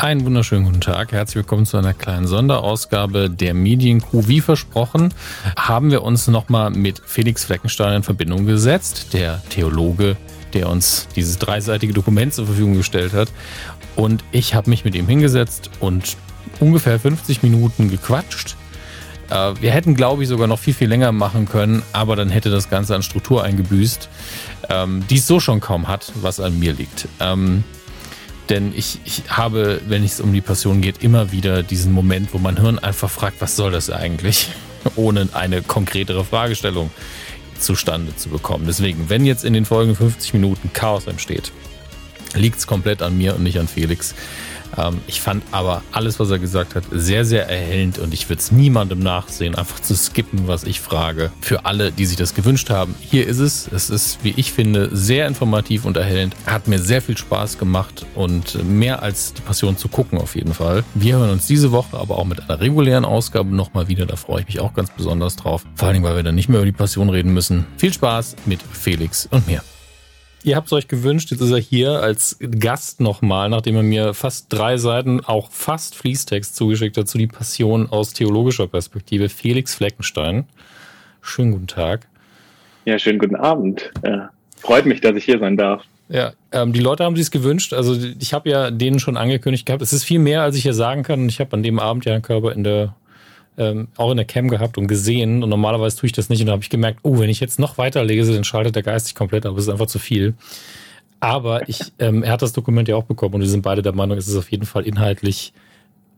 Einen wunderschönen guten Tag. Herzlich willkommen zu einer kleinen Sonderausgabe der Mediencrew. Wie versprochen, haben wir uns nochmal mit Felix Fleckenstein in Verbindung gesetzt, der Theologe, der uns dieses dreiseitige Dokument zur Verfügung gestellt hat. Und ich habe mich mit ihm hingesetzt und ungefähr 50 Minuten gequatscht. Äh, wir hätten, glaube ich, sogar noch viel, viel länger machen können, aber dann hätte das Ganze an Struktur eingebüßt, ähm, die es so schon kaum hat, was an mir liegt. Denn ich, ich habe, wenn es um die Passion geht, immer wieder diesen Moment, wo mein Hirn einfach fragt, was soll das eigentlich? Ohne eine konkretere Fragestellung zustande zu bekommen. Deswegen, wenn jetzt in den folgenden 50 Minuten Chaos entsteht, liegt es komplett an mir und nicht an Felix. Ähm, ich fand aber alles, was er gesagt hat, sehr, sehr erhellend und ich würde es niemandem nachsehen, einfach zu skippen, was ich frage. Für alle, die sich das gewünscht haben, hier ist es. Es ist, wie ich finde, sehr informativ und erhellend. Hat mir sehr viel Spaß gemacht und mehr als die Passion zu gucken auf jeden Fall. Wir hören uns diese Woche aber auch mit einer regulären Ausgabe nochmal wieder. Da freue ich mich auch ganz besonders drauf. Vor allem, weil wir dann nicht mehr über die Passion reden müssen. Viel Spaß mit Felix und mir. Ihr habt es euch gewünscht, jetzt ist er hier als Gast nochmal, nachdem er mir fast drei Seiten, auch fast Fließtext zugeschickt hat zu die Passion aus theologischer Perspektive. Felix Fleckenstein. Schönen guten Tag. Ja, schönen guten Abend. Äh, freut mich, dass ich hier sein darf. Ja, ähm, die Leute haben sich gewünscht. Also ich habe ja denen schon angekündigt gehabt. Es ist viel mehr, als ich hier sagen kann. Ich habe an dem Abend ja einen Körper in der ähm, auch in der Cam gehabt und gesehen. Und normalerweise tue ich das nicht. Und da habe ich gemerkt, oh, wenn ich jetzt noch weiter lese, dann schaltet der Geist sich komplett ab. Es ist einfach zu viel. Aber ich, ähm, er hat das Dokument ja auch bekommen und wir sind beide der Meinung, es ist auf jeden Fall inhaltlich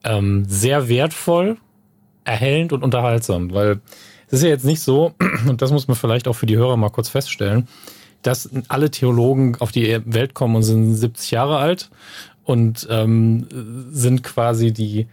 ähm, sehr wertvoll, erhellend und unterhaltsam, weil es ist ja jetzt nicht so, und das muss man vielleicht auch für die Hörer mal kurz feststellen, dass alle Theologen auf die Welt kommen und sind 70 Jahre alt und ähm, sind quasi die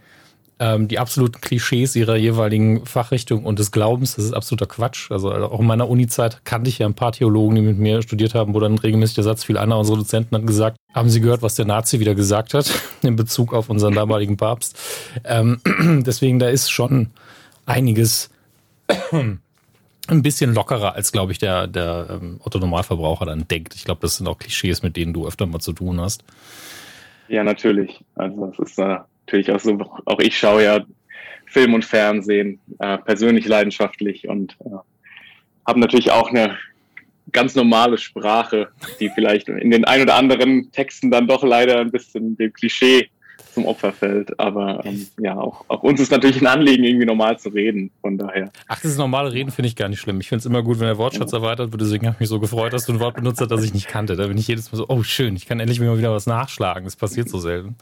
ähm, die absoluten Klischees ihrer jeweiligen Fachrichtung und des Glaubens, das ist absoluter Quatsch. Also, also auch in meiner Uni-Zeit kannte ich ja ein paar Theologen, die mit mir studiert haben, wo dann regelmäßig der Satz fiel. Einer unserer Dozenten hat gesagt, haben Sie gehört, was der Nazi wieder gesagt hat in Bezug auf unseren damaligen Papst? Ähm, deswegen, da ist schon einiges ein bisschen lockerer, als, glaube ich, der, der ähm, Otto-Normalverbraucher dann denkt. Ich glaube, das sind auch Klischees, mit denen du öfter mal zu tun hast. Ja, natürlich. Also es ist äh, natürlich auch so, auch ich schaue ja Film und Fernsehen äh, persönlich leidenschaftlich und äh, habe natürlich auch eine ganz normale Sprache, die vielleicht in den ein oder anderen Texten dann doch leider ein bisschen dem Klischee zum Opfer fällt. Aber ähm, ja, auch, auch uns ist natürlich ein Anliegen, irgendwie normal zu reden. Von daher. Ach, das ist normale Reden finde ich gar nicht schlimm. Ich finde es immer gut, wenn der Wortschatz erweitert wird. Deswegen habe ich mich so gefreut, dass du ein Wort benutzt hast, das ich nicht kannte. Da bin ich jedes Mal so, oh schön, ich kann endlich mal wieder was nachschlagen. Das passiert so selten.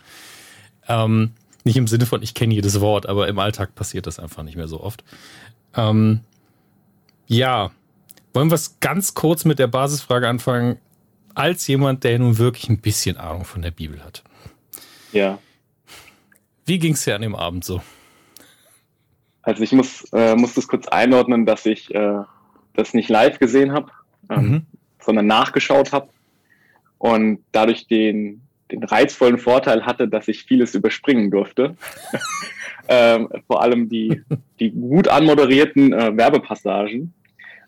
Ähm, nicht im Sinne von, ich kenne jedes Wort, aber im Alltag passiert das einfach nicht mehr so oft. Ähm, ja, wollen wir es ganz kurz mit der Basisfrage anfangen, als jemand, der nun wirklich ein bisschen Ahnung von der Bibel hat. Ja. Wie ging es dir an dem Abend so? Also ich muss, äh, muss das kurz einordnen, dass ich äh, das nicht live gesehen habe, ähm, mhm. sondern nachgeschaut habe und dadurch den den reizvollen Vorteil hatte, dass ich vieles überspringen durfte. ähm, vor allem die, die gut anmoderierten äh, Werbepassagen,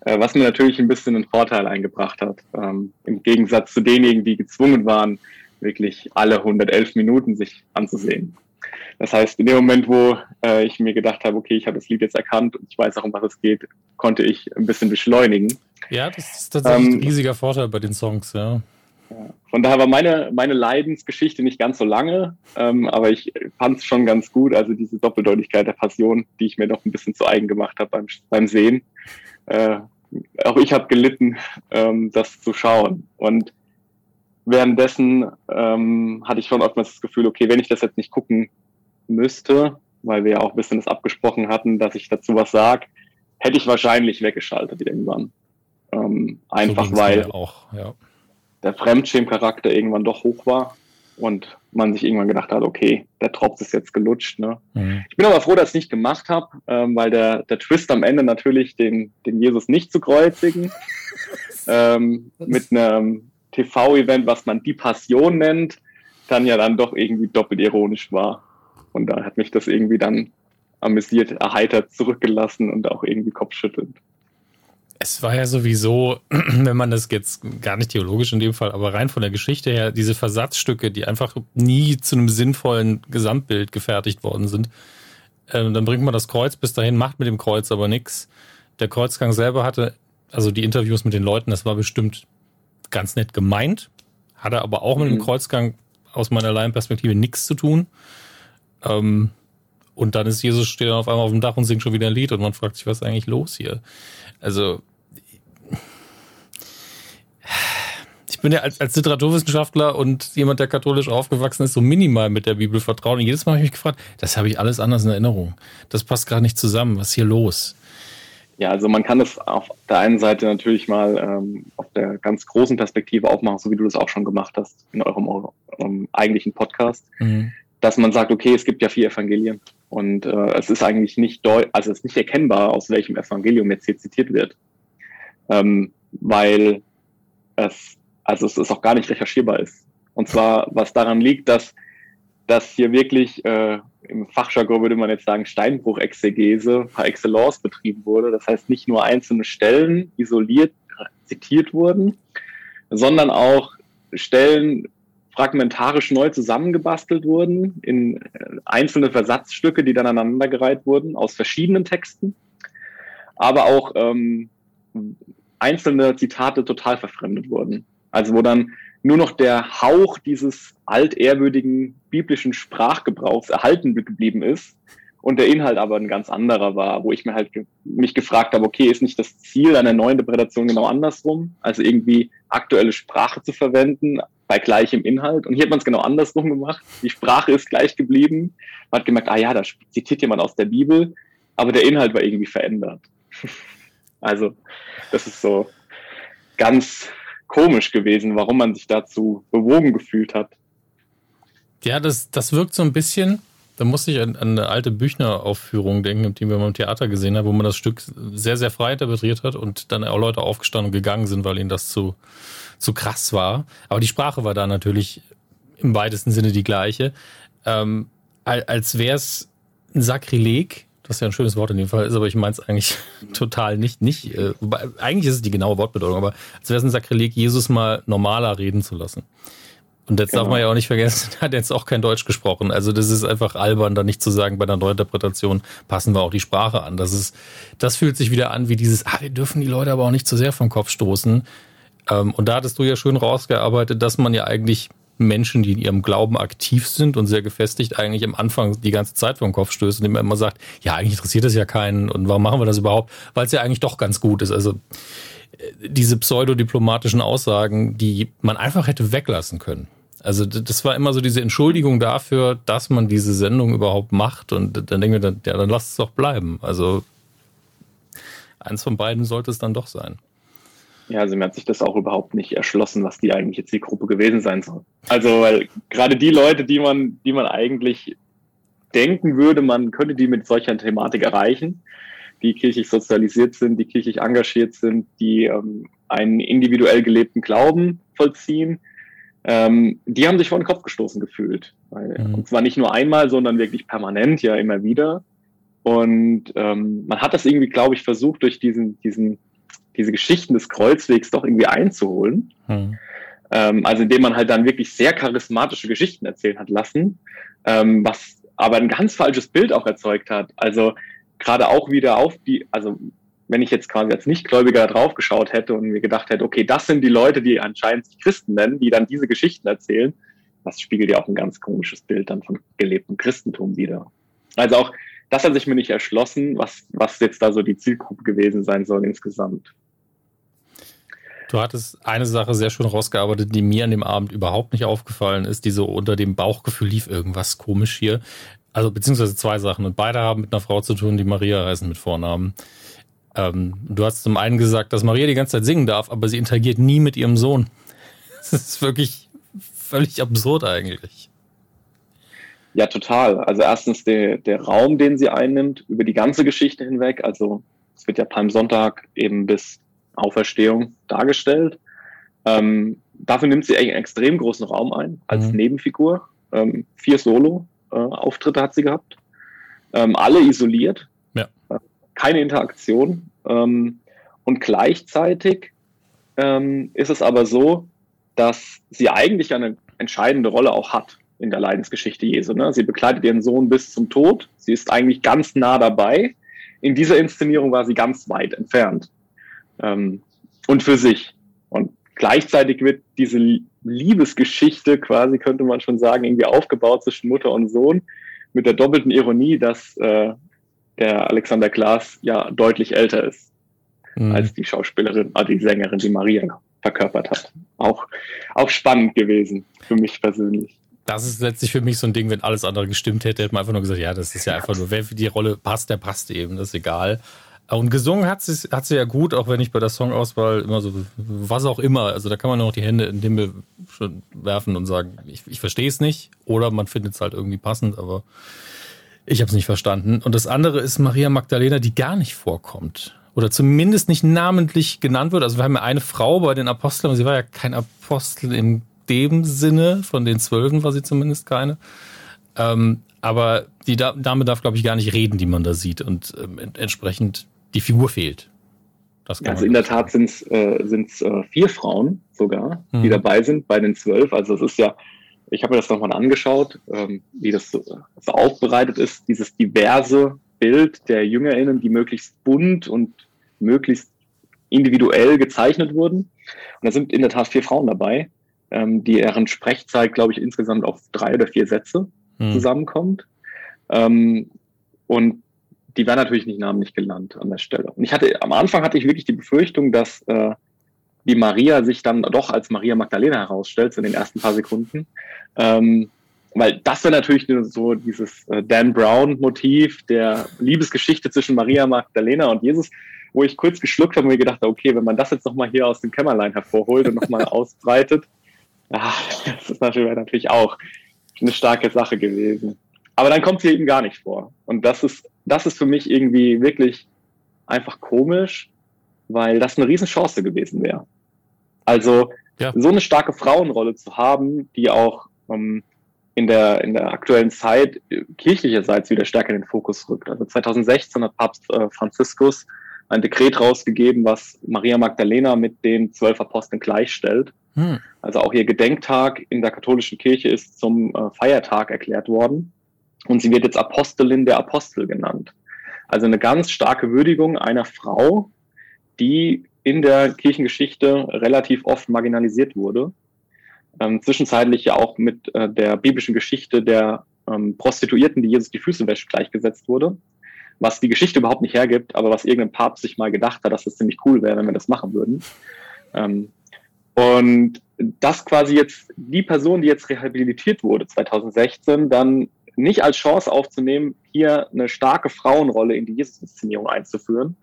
äh, was mir natürlich ein bisschen einen Vorteil eingebracht hat. Ähm, Im Gegensatz zu denjenigen, die gezwungen waren, wirklich alle 111 Minuten sich anzusehen. Das heißt, in dem Moment, wo äh, ich mir gedacht habe, okay, ich habe das Lied jetzt erkannt und ich weiß auch, um was es geht, konnte ich ein bisschen beschleunigen. Ja, das ist tatsächlich ähm, ein riesiger Vorteil bei den Songs, ja. Von daher war meine, meine Leidensgeschichte nicht ganz so lange, ähm, aber ich fand es schon ganz gut. Also diese Doppeldeutigkeit der Passion, die ich mir noch ein bisschen zu eigen gemacht habe beim, beim Sehen. Äh, auch ich habe gelitten, ähm, das zu schauen. Und währenddessen ähm, hatte ich schon oftmals das Gefühl, okay, wenn ich das jetzt nicht gucken müsste, weil wir ja auch ein bisschen das abgesprochen hatten, dass ich dazu was sage, hätte ich wahrscheinlich weggeschaltet irgendwann. Ähm, einfach so weil auch, ja der Fremdschämcharakter irgendwann doch hoch war und man sich irgendwann gedacht hat, okay, der Tropf ist jetzt gelutscht. Ne? Mhm. Ich bin aber froh, dass ich es nicht gemacht habe, ähm, weil der, der Twist am Ende natürlich den, den Jesus nicht zu kreuzigen, ähm, mit einem TV-Event, was man die Passion nennt, dann ja dann doch irgendwie doppelt ironisch war. Und da hat mich das irgendwie dann amüsiert, erheitert zurückgelassen und auch irgendwie kopfschüttelnd. Es war ja sowieso, wenn man das jetzt gar nicht theologisch in dem Fall, aber rein von der Geschichte her, diese Versatzstücke, die einfach nie zu einem sinnvollen Gesamtbild gefertigt worden sind. Ähm, dann bringt man das Kreuz bis dahin, macht mit dem Kreuz aber nichts. Der Kreuzgang selber hatte, also die Interviews mit den Leuten, das war bestimmt ganz nett gemeint, hatte aber auch mhm. mit dem mhm. Kreuzgang aus meiner Laienperspektive nichts zu tun. Ähm, und dann ist Jesus steht dann auf einmal auf dem Dach und singt schon wieder ein Lied und man fragt sich, was ist eigentlich los hier? Also ich bin ja als, als Literaturwissenschaftler und jemand, der katholisch aufgewachsen ist, so minimal mit der Bibel vertraut. Und jedes Mal habe ich mich gefragt, das habe ich alles anders in Erinnerung. Das passt gerade nicht zusammen. Was ist hier los? Ja, also man kann das auf der einen Seite natürlich mal ähm, auf der ganz großen Perspektive aufmachen, so wie du das auch schon gemacht hast in eurem, eurem eigentlichen Podcast, mhm. dass man sagt, okay, es gibt ja vier Evangelien und äh, es ist eigentlich nicht deu also es ist nicht erkennbar, aus welchem Evangelium jetzt hier zitiert wird, ähm, weil es also es ist auch gar nicht recherchierbar ist. Und zwar, was daran liegt, dass, dass hier wirklich äh, im Fachjargon würde man jetzt sagen Steinbruch-Exegese par excellence betrieben wurde. Das heißt, nicht nur einzelne Stellen isoliert zitiert wurden, sondern auch Stellen fragmentarisch neu zusammengebastelt wurden in äh, einzelne Versatzstücke, die dann aneinandergereiht wurden aus verschiedenen Texten, aber auch ähm, einzelne Zitate total verfremdet wurden. Also wo dann nur noch der Hauch dieses altehrwürdigen biblischen Sprachgebrauchs erhalten geblieben ist und der Inhalt aber ein ganz anderer war, wo ich mir halt mich gefragt habe, okay, ist nicht das Ziel einer neuen Interpretation genau andersrum? Also irgendwie aktuelle Sprache zu verwenden bei gleichem Inhalt. Und hier hat man es genau andersrum gemacht. Die Sprache ist gleich geblieben. Man hat gemerkt, ah ja, da zitiert jemand aus der Bibel, aber der Inhalt war irgendwie verändert. Also, das ist so ganz komisch gewesen, warum man sich dazu bewogen gefühlt hat. Ja, das, das wirkt so ein bisschen, da musste ich an, an eine alte Büchner-Aufführung denken, die wir mal im Theater gesehen haben, wo man das Stück sehr, sehr frei interpretiert hat und dann auch Leute aufgestanden und gegangen sind, weil ihnen das zu, zu krass war. Aber die Sprache war da natürlich im weitesten Sinne die gleiche. Ähm, als wäre es ein Sakrileg, was ja ein schönes Wort in dem Fall ist, aber ich meine es eigentlich total nicht. nicht äh, eigentlich ist es die genaue Wortbedeutung, aber als wäre es ein Sakrileg, Jesus mal normaler reden zu lassen. Und jetzt genau. darf man ja auch nicht vergessen, er hat jetzt auch kein Deutsch gesprochen. Also das ist einfach albern, da nicht zu sagen, bei einer Neuinterpretation passen wir auch die Sprache an. Das ist, das fühlt sich wieder an wie dieses, ah, wir dürfen die Leute aber auch nicht zu sehr vom Kopf stoßen. Ähm, und da hattest du ja schön rausgearbeitet, dass man ja eigentlich Menschen, die in ihrem Glauben aktiv sind und sehr gefestigt, eigentlich am Anfang die ganze Zeit den Kopf stößt, indem man immer sagt, ja, eigentlich interessiert es ja keinen und warum machen wir das überhaupt? Weil es ja eigentlich doch ganz gut ist. Also äh, diese pseudodiplomatischen Aussagen, die man einfach hätte weglassen können. Also das war immer so diese Entschuldigung dafür, dass man diese Sendung überhaupt macht und dann denken wir dann, ja, dann lass es doch bleiben. Also eins von beiden sollte es dann doch sein. Ja, also mir hat sich das auch überhaupt nicht erschlossen, was die eigentliche Zielgruppe gewesen sein soll. Also, weil gerade die Leute, die man, die man eigentlich denken würde, man könnte die mit solcher Thematik erreichen, die kirchlich sozialisiert sind, die kirchlich engagiert sind, die ähm, einen individuell gelebten Glauben vollziehen, ähm, die haben sich vor den Kopf gestoßen gefühlt. Weil, mhm. Und zwar nicht nur einmal, sondern wirklich permanent, ja immer wieder. Und ähm, man hat das irgendwie, glaube ich, versucht, durch diesen, diesen diese Geschichten des Kreuzwegs doch irgendwie einzuholen. Hm. Ähm, also indem man halt dann wirklich sehr charismatische Geschichten erzählen hat lassen, ähm, was aber ein ganz falsches Bild auch erzeugt hat. Also gerade auch wieder auf die, also wenn ich jetzt quasi als Nichtgläubiger drauf geschaut hätte und mir gedacht hätte, okay, das sind die Leute, die anscheinend sich Christen nennen, die dann diese Geschichten erzählen, das spiegelt ja auch ein ganz komisches Bild dann von gelebtem Christentum wieder. Also auch das hat sich mir nicht erschlossen, was, was jetzt da so die Zielgruppe gewesen sein soll insgesamt. Du hattest eine Sache sehr schön rausgearbeitet, die mir an dem Abend überhaupt nicht aufgefallen ist, die so unter dem Bauchgefühl lief irgendwas komisch hier. Also beziehungsweise zwei Sachen. Und beide haben mit einer Frau zu tun, die Maria heißen mit Vornamen. Ähm, du hast zum einen gesagt, dass Maria die ganze Zeit singen darf, aber sie interagiert nie mit ihrem Sohn. Das ist wirklich völlig absurd eigentlich. Ja, total. Also erstens der, der Raum, den sie einnimmt, über die ganze Geschichte hinweg. Also es wird ja Palmsonntag eben bis Auferstehung dargestellt. Ähm, dafür nimmt sie einen extrem großen Raum ein als mhm. Nebenfigur. Ähm, vier Solo-Auftritte äh, hat sie gehabt. Ähm, alle isoliert. Ja. Äh, keine Interaktion. Ähm, und gleichzeitig ähm, ist es aber so, dass sie eigentlich eine entscheidende Rolle auch hat in der Leidensgeschichte Jesu. Ne? Sie begleitet ihren Sohn bis zum Tod. Sie ist eigentlich ganz nah dabei. In dieser Inszenierung war sie ganz weit entfernt. Ähm, und für sich. Und gleichzeitig wird diese Liebesgeschichte quasi, könnte man schon sagen, irgendwie aufgebaut zwischen Mutter und Sohn mit der doppelten Ironie, dass äh, der Alexander Klaas ja deutlich älter ist mhm. als die Schauspielerin, also die Sängerin, die Maria verkörpert hat. Auch, auch spannend gewesen für mich persönlich. Das ist letztlich für mich so ein Ding, wenn alles andere gestimmt hätte, hätte man einfach nur gesagt, ja, das ist ja einfach nur, wer für die Rolle passt, der passt eben, das ist egal. Und gesungen hat sie, hat sie ja gut, auch wenn ich bei der Songauswahl immer so, was auch immer, also da kann man nur noch die Hände in den Himmel werfen und sagen, ich, ich verstehe es nicht. Oder man findet es halt irgendwie passend, aber ich habe es nicht verstanden. Und das andere ist Maria Magdalena, die gar nicht vorkommt. Oder zumindest nicht namentlich genannt wird. Also wir haben ja eine Frau bei den Aposteln, aber sie war ja kein Apostel in dem Sinne, von den Zwölfen war sie zumindest keine. Ähm, aber die Dame darf, glaube ich, gar nicht reden, die man da sieht. Und ähm, entsprechend die Figur fehlt. also in der Tat sind es äh, äh, vier Frauen sogar, mhm. die dabei sind bei den zwölf. Also es ist ja, ich habe mir das nochmal angeschaut, ähm, wie das so, so aufbereitet ist, dieses diverse Bild der JüngerInnen, die möglichst bunt und möglichst individuell gezeichnet wurden. Und da sind in der Tat vier Frauen dabei, ähm, die deren Sprechzeit, glaube ich, insgesamt auf drei oder vier Sätze mhm. zusammenkommt. Ähm, und die wäre natürlich nicht namentlich genannt an der Stelle. Und ich hatte, am Anfang hatte ich wirklich die Befürchtung, dass äh, die Maria sich dann doch als Maria Magdalena herausstellt, so in den ersten paar Sekunden. Ähm, weil das wäre natürlich so dieses äh, Dan Brown-Motiv der Liebesgeschichte zwischen Maria Magdalena und Jesus, wo ich kurz geschluckt habe und mir gedacht habe, okay, wenn man das jetzt nochmal hier aus dem Kämmerlein hervorholt und nochmal ausbreitet, ach, das ist natürlich, natürlich auch eine starke Sache gewesen. Aber dann kommt sie eben gar nicht vor. Und das ist, das ist für mich irgendwie wirklich einfach komisch, weil das eine Riesenchance gewesen wäre. Also ja. so eine starke Frauenrolle zu haben, die auch ähm, in, der, in der aktuellen Zeit kirchlicherseits wieder stärker in den Fokus rückt. Also 2016 hat Papst äh, Franziskus ein Dekret rausgegeben, was Maria Magdalena mit den zwölf Aposteln gleichstellt. Hm. Also auch ihr Gedenktag in der katholischen Kirche ist zum äh, Feiertag erklärt worden. Und sie wird jetzt Apostelin der Apostel genannt. Also eine ganz starke Würdigung einer Frau, die in der Kirchengeschichte relativ oft marginalisiert wurde. Ähm, zwischenzeitlich ja auch mit äh, der biblischen Geschichte der ähm, Prostituierten, die Jesus die Füße wäscht, gleichgesetzt wurde. Was die Geschichte überhaupt nicht hergibt, aber was irgendein Papst sich mal gedacht hat, dass es ziemlich cool wäre, wenn wir das machen würden. Ähm, und das quasi jetzt die Person, die jetzt rehabilitiert wurde 2016, dann nicht als Chance aufzunehmen, hier eine starke Frauenrolle in die Jesus-Inszenierung einzuführen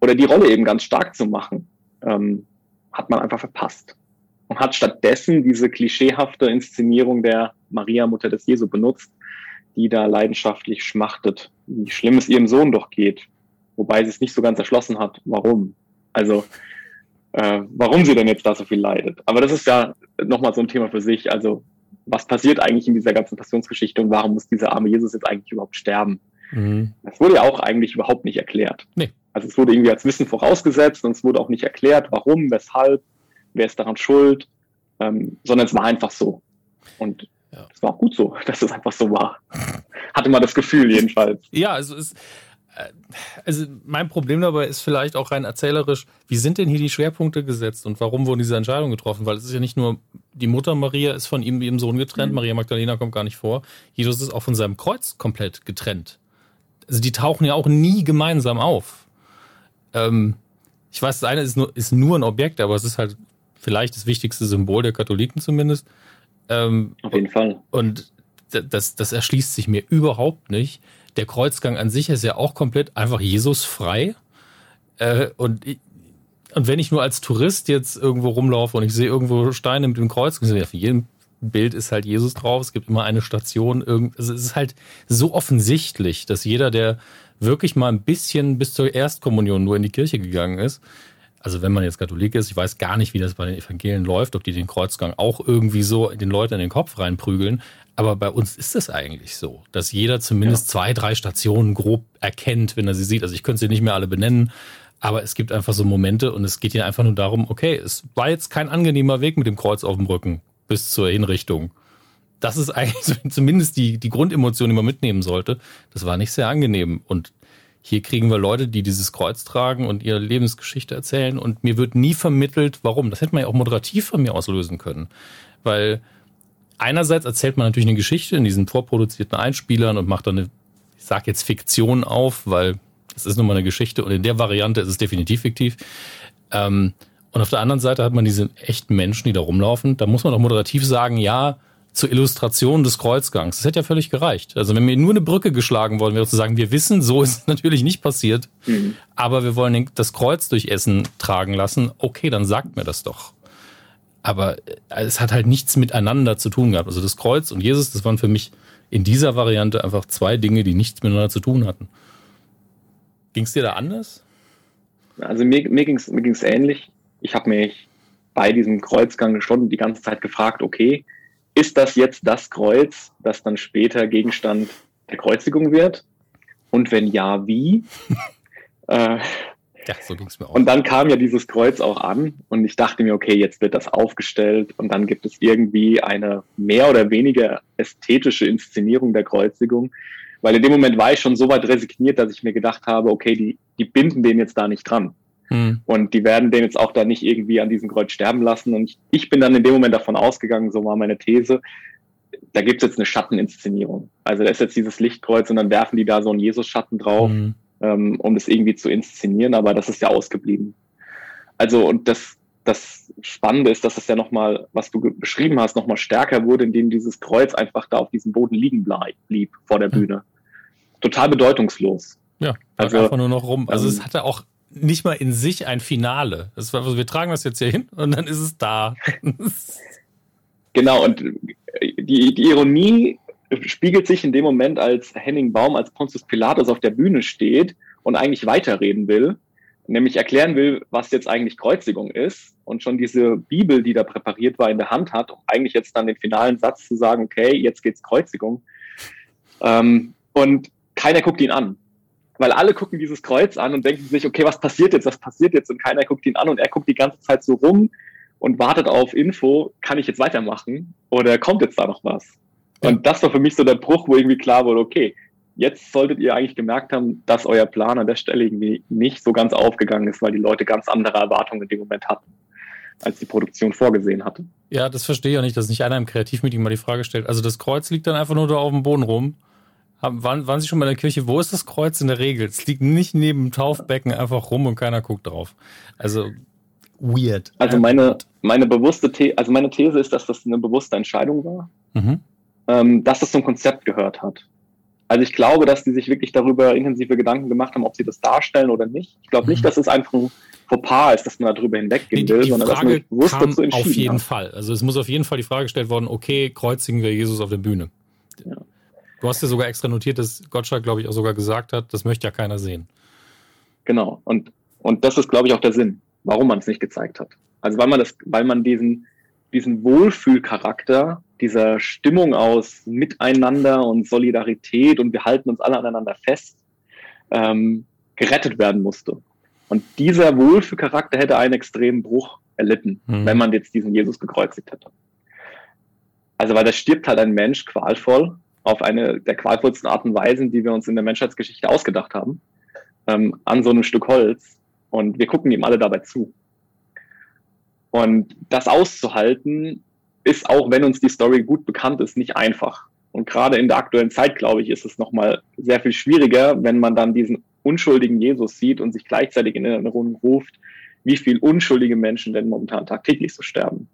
oder die Rolle eben ganz stark zu machen, ähm, hat man einfach verpasst. Und hat stattdessen diese klischeehafte Inszenierung der Maria, Mutter des Jesu, benutzt, die da leidenschaftlich schmachtet, wie schlimm es ihrem Sohn doch geht. Wobei sie es nicht so ganz erschlossen hat, warum. Also, äh, warum sie denn jetzt da so viel leidet. Aber das ist ja nochmal so ein Thema für sich. Also, was passiert eigentlich in dieser ganzen Passionsgeschichte und warum muss dieser arme Jesus jetzt eigentlich überhaupt sterben? Mhm. Das wurde ja auch eigentlich überhaupt nicht erklärt. Nee. Also es wurde irgendwie als Wissen vorausgesetzt und es wurde auch nicht erklärt, warum, weshalb, wer ist daran schuld, ähm, sondern es war einfach so. Und ja. es war auch gut so, dass es einfach so war. Hatte man das Gefühl jedenfalls. Ja, also es, also mein Problem dabei ist vielleicht auch rein erzählerisch, wie sind denn hier die Schwerpunkte gesetzt und warum wurden diese Entscheidungen getroffen? Weil es ist ja nicht nur, die Mutter Maria ist von ihm, ihrem Sohn getrennt, mhm. Maria Magdalena kommt gar nicht vor. Jesus ist auch von seinem Kreuz komplett getrennt. Also die tauchen ja auch nie gemeinsam auf. Ähm, ich weiß, das eine ist nur, ist nur ein Objekt, aber es ist halt vielleicht das wichtigste Symbol der Katholiken zumindest. Ähm, Auf jeden Fall. Und das, das erschließt sich mir überhaupt nicht der Kreuzgang an sich ist ja auch komplett einfach Jesus frei. Äh, und, und wenn ich nur als Tourist jetzt irgendwo rumlaufe und ich sehe irgendwo Steine mit dem Kreuz, ja, für jedem Bild ist halt Jesus drauf. Es gibt immer eine Station. Es ist halt so offensichtlich, dass jeder, der wirklich mal ein bisschen bis zur Erstkommunion nur in die Kirche gegangen ist, also wenn man jetzt Katholik ist, ich weiß gar nicht, wie das bei den Evangelien läuft, ob die den Kreuzgang auch irgendwie so den Leuten in den Kopf reinprügeln. Aber bei uns ist es eigentlich so, dass jeder zumindest ja. zwei, drei Stationen grob erkennt, wenn er sie sieht. Also ich könnte sie nicht mehr alle benennen, Aber es gibt einfach so Momente und es geht hier einfach nur darum, okay, es war jetzt kein angenehmer Weg mit dem Kreuz auf dem Rücken bis zur Hinrichtung. Das ist eigentlich zumindest die, die Grundemotion, die man mitnehmen sollte. Das war nicht sehr angenehm. Und hier kriegen wir Leute, die dieses Kreuz tragen und ihre Lebensgeschichte erzählen. Und mir wird nie vermittelt, warum. Das hätte man ja auch moderativ von mir auslösen können. Weil einerseits erzählt man natürlich eine Geschichte in diesen vorproduzierten Einspielern und macht dann eine, ich sag jetzt Fiktion auf, weil es ist nun mal eine Geschichte und in der Variante ist es definitiv fiktiv. Ähm, und auf der anderen Seite hat man diese echten Menschen, die da rumlaufen. Da muss man auch moderativ sagen, ja, zur Illustration des Kreuzgangs. Das hätte ja völlig gereicht. Also wenn mir nur eine Brücke geschlagen worden wäre, zu sagen, wir wissen, so ist es natürlich nicht passiert, mhm. aber wir wollen das Kreuz durch Essen tragen lassen, okay, dann sagt mir das doch. Aber äh, es hat halt nichts miteinander zu tun gehabt. Also das Kreuz und Jesus, das waren für mich in dieser Variante einfach zwei Dinge, die nichts miteinander zu tun hatten. Ging es dir da anders? Also mir, mir ging es mir ging's ähnlich. Ich habe mich bei diesem Kreuzgang schon die ganze Zeit gefragt, okay, ist das jetzt das Kreuz, das dann später Gegenstand der Kreuzigung wird? Und wenn ja, wie? äh, ja, so ging es mir auch. Und dann kam ja dieses Kreuz auch an und ich dachte mir, okay, jetzt wird das aufgestellt und dann gibt es irgendwie eine mehr oder weniger ästhetische Inszenierung der Kreuzigung. Weil in dem Moment war ich schon so weit resigniert, dass ich mir gedacht habe, okay, die, die binden den jetzt da nicht dran. Hm. Und die werden den jetzt auch da nicht irgendwie an diesem Kreuz sterben lassen. Und ich, ich bin dann in dem Moment davon ausgegangen, so war meine These, da gibt es jetzt eine Schatteninszenierung. Also da ist jetzt dieses Lichtkreuz und dann werfen die da so einen Jesus-Schatten drauf. Hm ähm, um das irgendwie zu inszenieren, aber das ist ja ausgeblieben. Also und das, das Spannende ist, dass es ja nochmal, was du beschrieben hast, nochmal stärker wurde, indem dieses Kreuz einfach da auf diesem Boden liegen blieb vor der Bühne. Total bedeutungslos. Ja, also einfach nur noch rum. Also ähm, es hatte auch nicht mal in sich ein Finale. Das war, also wir tragen das jetzt hier hin und dann ist es da. genau, und die, die Ironie spiegelt sich in dem Moment, als Henning Baum als Pontius Pilatus auf der Bühne steht und eigentlich weiterreden will, nämlich erklären will, was jetzt eigentlich Kreuzigung ist und schon diese Bibel, die da präpariert war, in der Hand hat, um eigentlich jetzt dann den finalen Satz zu sagen, okay, jetzt geht's Kreuzigung. Ähm, und keiner guckt ihn an. Weil alle gucken dieses Kreuz an und denken sich, okay, was passiert jetzt, was passiert jetzt? Und keiner guckt ihn an und er guckt die ganze Zeit so rum und wartet auf Info, kann ich jetzt weitermachen oder kommt jetzt da noch was? Und das war für mich so der Bruch, wo irgendwie klar wurde, okay, jetzt solltet ihr eigentlich gemerkt haben, dass euer Plan an der Stelle irgendwie nicht so ganz aufgegangen ist, weil die Leute ganz andere Erwartungen in dem Moment hatten, als die Produktion vorgesehen hatte. Ja, das verstehe ich auch nicht, dass nicht einer im Kreativmeeting mal die Frage stellt. Also das Kreuz liegt dann einfach nur da auf dem Boden rum. waren, waren Sie schon mal in der Kirche? Wo ist das Kreuz in der Regel? Es liegt nicht neben dem Taufbecken einfach rum und keiner guckt drauf. Also weird. Also meine, meine bewusste The also meine These ist, dass das eine bewusste Entscheidung war. Mhm ähm, dass das zum Konzept gehört hat. Also ich glaube, dass die sich wirklich darüber intensive Gedanken gemacht haben, ob sie das darstellen oder nicht. Ich glaube nicht, mhm. dass es einfach ein Fauxpas ist, dass man darüber hinweggehen nee, will, sondern dass man bewusst kam dazu entschieden Auf jeden hat. Fall. Also es muss auf jeden Fall die Frage gestellt worden, okay, kreuzigen wir Jesus auf der Bühne. Ja. Du hast ja sogar extra notiert, dass Gottschalk, glaube ich, auch sogar gesagt hat, das möchte ja keiner sehen. Genau. Und, und das ist, glaube ich, auch der Sinn, warum man es nicht gezeigt hat. Also weil man das, weil man diesen, diesen Wohlfühlcharakter dieser Stimmung aus Miteinander und Solidarität und wir halten uns alle aneinander fest, ähm, gerettet werden musste. Und dieser Wohlfühlcharakter hätte einen extremen Bruch erlitten, mhm. wenn man jetzt diesen Jesus gekreuzigt hätte. Also weil da stirbt halt ein Mensch qualvoll auf eine der qualvollsten Arten und Weisen, die wir uns in der Menschheitsgeschichte ausgedacht haben, ähm, an so einem Stück Holz. Und wir gucken ihm alle dabei zu. Und das auszuhalten, ist auch, wenn uns die Story gut bekannt ist, nicht einfach. Und gerade in der aktuellen Zeit, glaube ich, ist es nochmal sehr viel schwieriger, wenn man dann diesen unschuldigen Jesus sieht und sich gleichzeitig in Erinnerung ruft, wie viel unschuldige Menschen denn momentan tagtäglich so sterben.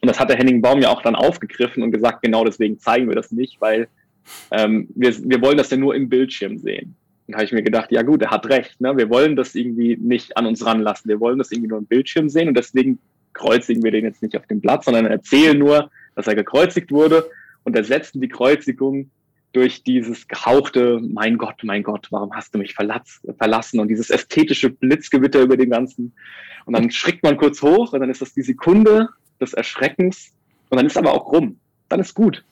Und das hat der Henning Baum ja auch dann aufgegriffen und gesagt, genau deswegen zeigen wir das nicht, weil ähm, wir, wir wollen das ja nur im Bildschirm sehen. Und da habe ich mir gedacht, ja gut, er hat recht. Ne? Wir wollen das irgendwie nicht an uns ranlassen. Wir wollen das irgendwie nur im Bildschirm sehen und deswegen kreuzigen wir den jetzt nicht auf dem Platz, sondern erzählen nur, dass er gekreuzigt wurde und ersetzen die Kreuzigung durch dieses gehauchte, mein Gott, mein Gott, warum hast du mich verlassen und dieses ästhetische Blitzgewitter über den ganzen. Und dann schrickt man kurz hoch und dann ist das die Sekunde des Erschreckens und dann ist aber auch rum. Dann ist gut.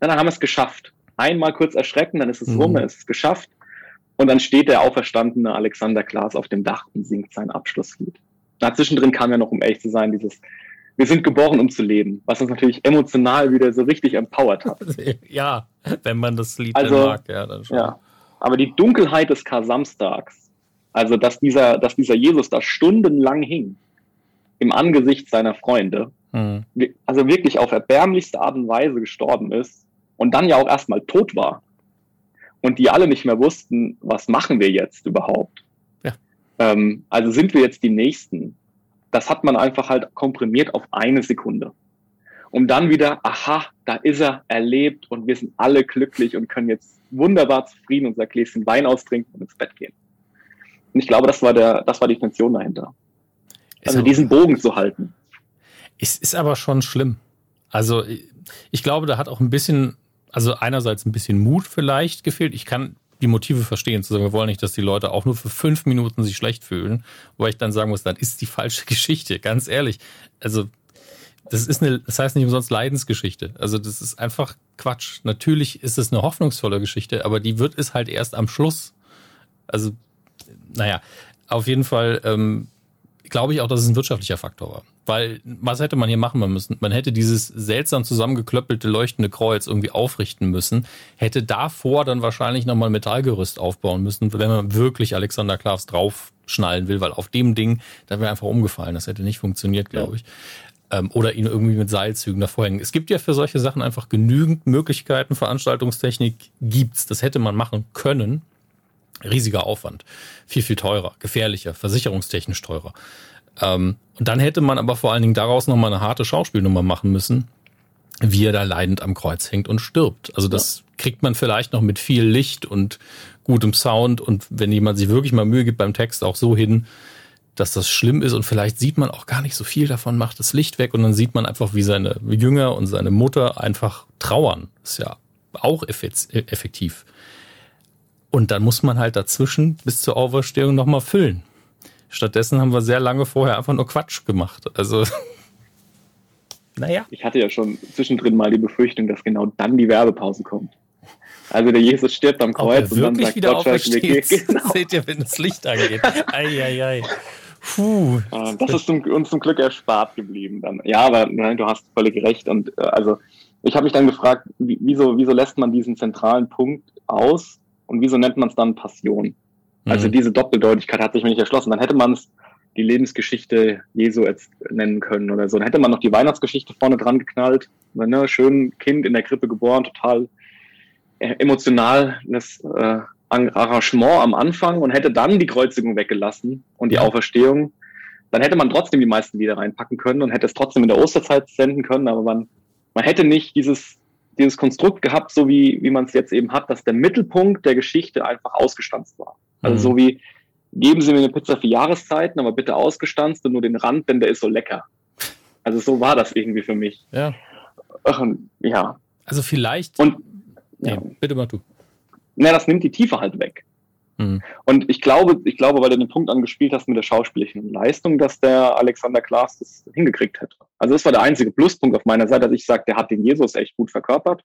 Dann haben wir es geschafft. Einmal kurz erschrecken, dann ist es rum, mhm. dann ist es geschafft. Und dann steht der auferstandene Alexander Klaas auf dem Dach und singt sein Abschlusslied. Dazwischendrin kam ja noch, um echt zu sein, dieses Wir sind geboren, um zu leben, was uns natürlich emotional wieder so richtig empowert hat. Ja, wenn man das Lied also, mag, ja, dann schon. Ja. Aber die Dunkelheit des Kar-Samstags, also dass dieser, dass dieser Jesus da stundenlang hing, im Angesicht seiner Freunde, mhm. also wirklich auf erbärmlichste Art und Weise gestorben ist und dann ja auch erstmal tot war. Und die alle nicht mehr wussten, was machen wir jetzt überhaupt? Ähm, also sind wir jetzt die Nächsten? Das hat man einfach halt komprimiert auf eine Sekunde. Um dann wieder, aha, da ist er, erlebt und wir sind alle glücklich und können jetzt wunderbar zufrieden unser Gläschen Wein austrinken und ins Bett gehen. Und ich glaube, das war der, das war die Intention dahinter. Also aber, diesen Bogen zu halten. Es ist aber schon schlimm. Also ich glaube, da hat auch ein bisschen, also einerseits ein bisschen Mut vielleicht gefehlt. Ich kann die Motive verstehen, zu sagen, wir wollen nicht, dass die Leute auch nur für fünf Minuten sich schlecht fühlen, wo ich dann sagen muss, dann ist die falsche Geschichte, ganz ehrlich. Also das ist eine, das heißt nicht umsonst Leidensgeschichte. Also das ist einfach Quatsch. Natürlich ist es eine hoffnungsvolle Geschichte, aber die wird es halt erst am Schluss. Also, naja, auf jeden Fall ähm, glaube ich auch, dass es ein wirtschaftlicher Faktor war. Weil, was hätte man hier machen müssen? Man hätte dieses seltsam zusammengeklöppelte leuchtende Kreuz irgendwie aufrichten müssen, hätte davor dann wahrscheinlich nochmal ein Metallgerüst aufbauen müssen, wenn man wirklich Alexander Klavs draufschnallen will, weil auf dem Ding, da wäre einfach umgefallen. Das hätte nicht funktioniert, glaube ich. Ähm, oder ihn irgendwie mit Seilzügen davor hängen. Es gibt ja für solche Sachen einfach genügend Möglichkeiten. Veranstaltungstechnik gibt's. Das hätte man machen können. Riesiger Aufwand. Viel, viel teurer, gefährlicher, versicherungstechnisch teurer. Ähm, und dann hätte man aber vor allen Dingen daraus nochmal eine harte Schauspielnummer machen müssen, wie er da leidend am Kreuz hängt und stirbt. Also das ja. kriegt man vielleicht noch mit viel Licht und gutem Sound und wenn jemand sich wirklich mal Mühe gibt beim Text auch so hin, dass das schlimm ist und vielleicht sieht man auch gar nicht so viel davon, macht das Licht weg und dann sieht man einfach, wie seine Jünger und seine Mutter einfach trauern. ist ja auch effektiv. Und dann muss man halt dazwischen bis zur Auferstehung nochmal füllen. Stattdessen haben wir sehr lange vorher einfach nur Quatsch gemacht. Also, naja. Ich hatte ja schon zwischendrin mal die Befürchtung, dass genau dann die Werbepause kommt. Also der Jesus stirbt am Kreuz und dann sagt wieder Gott, genau. Seht ihr, wenn das Licht angeht. Eieiei. Ei, ei. Puh. Das ist uns zum Glück erspart geblieben dann. Ja, aber nein, du hast völlig recht. Und äh, also ich habe mich dann gefragt, wieso, wieso lässt man diesen zentralen Punkt aus und wieso nennt man es dann Passion? Also mhm. diese Doppeldeutigkeit hat sich mir nicht erschlossen. Dann hätte man es die Lebensgeschichte Jesu jetzt nennen können oder so. Dann hätte man noch die Weihnachtsgeschichte vorne dran geknallt. Ne, schön Kind in der Krippe geboren, total äh, emotionales äh, Arrangement am Anfang und hätte dann die Kreuzigung weggelassen und die Auferstehung, dann hätte man trotzdem die meisten Lieder reinpacken können und hätte es trotzdem in der Osterzeit senden können, aber man, man hätte nicht dieses, dieses Konstrukt gehabt, so wie, wie man es jetzt eben hat, dass der Mittelpunkt der Geschichte einfach ausgestanzt war. Also mhm. so wie, geben Sie mir eine Pizza für Jahreszeiten, aber bitte ausgestanzt und nur den Rand, denn der ist so lecker. Also so war das irgendwie für mich. Ja. Und, ja. Also vielleicht. Und, ja. Nee, bitte mal du na, das nimmt die Tiefe halt weg. Mhm. Und ich glaube, ich glaube, weil du den Punkt angespielt hast mit der schauspielerischen Leistung, dass der Alexander Klaas das hingekriegt hätte. Also das war der einzige Pluspunkt auf meiner Seite, dass ich sage, der hat den Jesus echt gut verkörpert.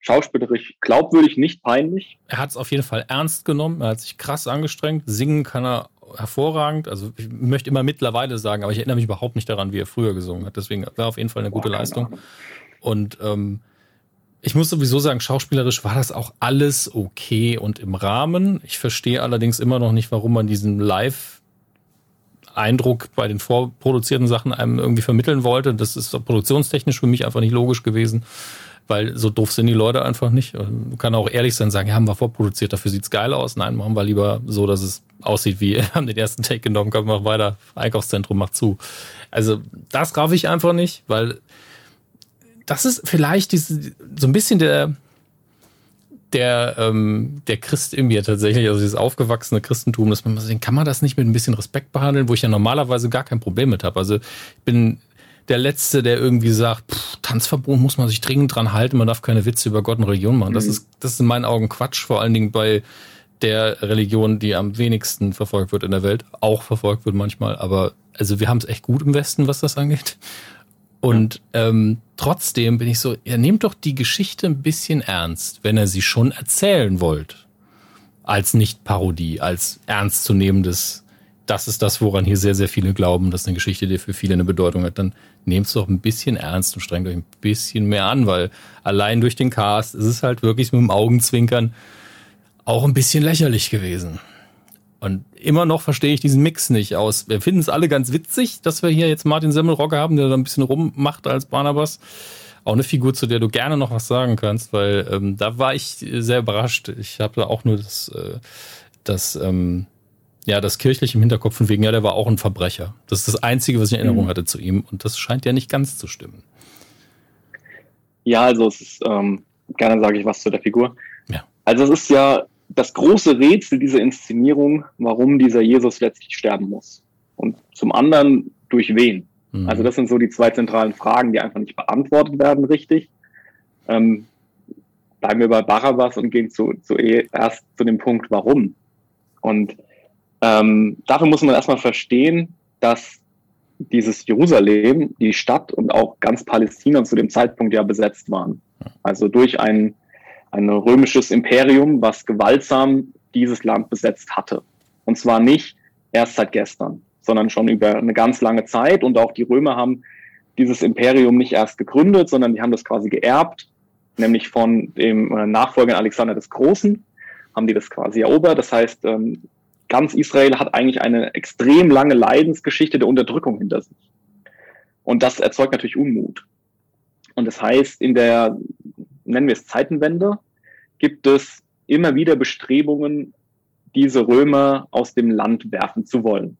Schauspielerisch glaubwürdig, nicht peinlich. Er hat es auf jeden Fall ernst genommen, er hat sich krass angestrengt. Singen kann er hervorragend. Also ich möchte immer mittlerweile sagen, aber ich erinnere mich überhaupt nicht daran, wie er früher gesungen hat. Deswegen war auf jeden Fall eine gute Boah, Leistung. Ahnung. Und ähm, ich muss sowieso sagen, schauspielerisch war das auch alles okay und im Rahmen. Ich verstehe allerdings immer noch nicht, warum man diesen Live Eindruck bei den vorproduzierten Sachen einem irgendwie vermitteln wollte. Das ist produktionstechnisch für mich einfach nicht logisch gewesen, weil so doof sind die Leute einfach nicht. Man kann auch ehrlich sein, sagen, ja, haben wir vorproduziert, dafür sieht's geil aus. Nein, machen wir lieber so, dass es aussieht wie, haben den ersten Take genommen, können wir weiter, Einkaufszentrum macht zu. Also das raff ich einfach nicht, weil das ist vielleicht diese, so ein bisschen der, der, ähm, der Christ in mir tatsächlich, also dieses aufgewachsene Christentum, dass man sehen, kann man das nicht mit ein bisschen Respekt behandeln, wo ich ja normalerweise gar kein Problem mit habe. Also ich bin der Letzte, der irgendwie sagt, pff, Tanzverbot muss man sich dringend dran halten, man darf keine Witze über Gott und Religion machen. Das mhm. ist, das ist in meinen Augen Quatsch, vor allen Dingen bei der Religion, die am wenigsten verfolgt wird in der Welt, auch verfolgt wird manchmal, aber also wir haben es echt gut im Westen, was das angeht. Und ähm, trotzdem bin ich so, ja, nehmt doch die Geschichte ein bisschen ernst, wenn ihr sie schon erzählen wollt. als nicht Parodie, als ernstzunehmendes, das ist das, woran hier sehr, sehr viele glauben, dass eine Geschichte, die für viele eine Bedeutung hat, dann nehmt es doch ein bisschen ernst und strengt euch ein bisschen mehr an, weil allein durch den Cast ist es halt wirklich mit dem Augenzwinkern auch ein bisschen lächerlich gewesen. Und immer noch verstehe ich diesen Mix nicht aus. Wir finden es alle ganz witzig, dass wir hier jetzt Martin Semmelrogge haben, der da ein bisschen rummacht als Barnabas. Auch eine Figur, zu der du gerne noch was sagen kannst, weil ähm, da war ich sehr überrascht. Ich habe da auch nur das, äh, das, ähm, ja, das kirchliche im Hinterkopf von wegen, ja, der war auch ein Verbrecher. Das ist das Einzige, was ich in Erinnerung mhm. hatte zu ihm. Und das scheint ja nicht ganz zu stimmen. Ja, also es ist, ähm, gerne sage ich was zu der Figur. Ja. Also es ist ja das große Rätsel dieser Inszenierung, warum dieser Jesus letztlich sterben muss. Und zum anderen durch wen. Mhm. Also das sind so die zwei zentralen Fragen, die einfach nicht beantwortet werden richtig. Ähm, bleiben wir bei Barabbas und gehen zu, zu erst zu dem Punkt, warum. Und ähm, dafür muss man erstmal verstehen, dass dieses Jerusalem, die Stadt und auch ganz Palästina zu dem Zeitpunkt ja besetzt waren. Also durch ein ein römisches Imperium, was gewaltsam dieses Land besetzt hatte. Und zwar nicht erst seit gestern, sondern schon über eine ganz lange Zeit. Und auch die Römer haben dieses Imperium nicht erst gegründet, sondern die haben das quasi geerbt, nämlich von dem äh, Nachfolger Alexander des Großen, haben die das quasi erobert. Das heißt, ähm, ganz Israel hat eigentlich eine extrem lange Leidensgeschichte der Unterdrückung hinter sich. Und das erzeugt natürlich Unmut. Und das heißt, in der nennen wir es Zeitenwende, gibt es immer wieder Bestrebungen, diese Römer aus dem Land werfen zu wollen.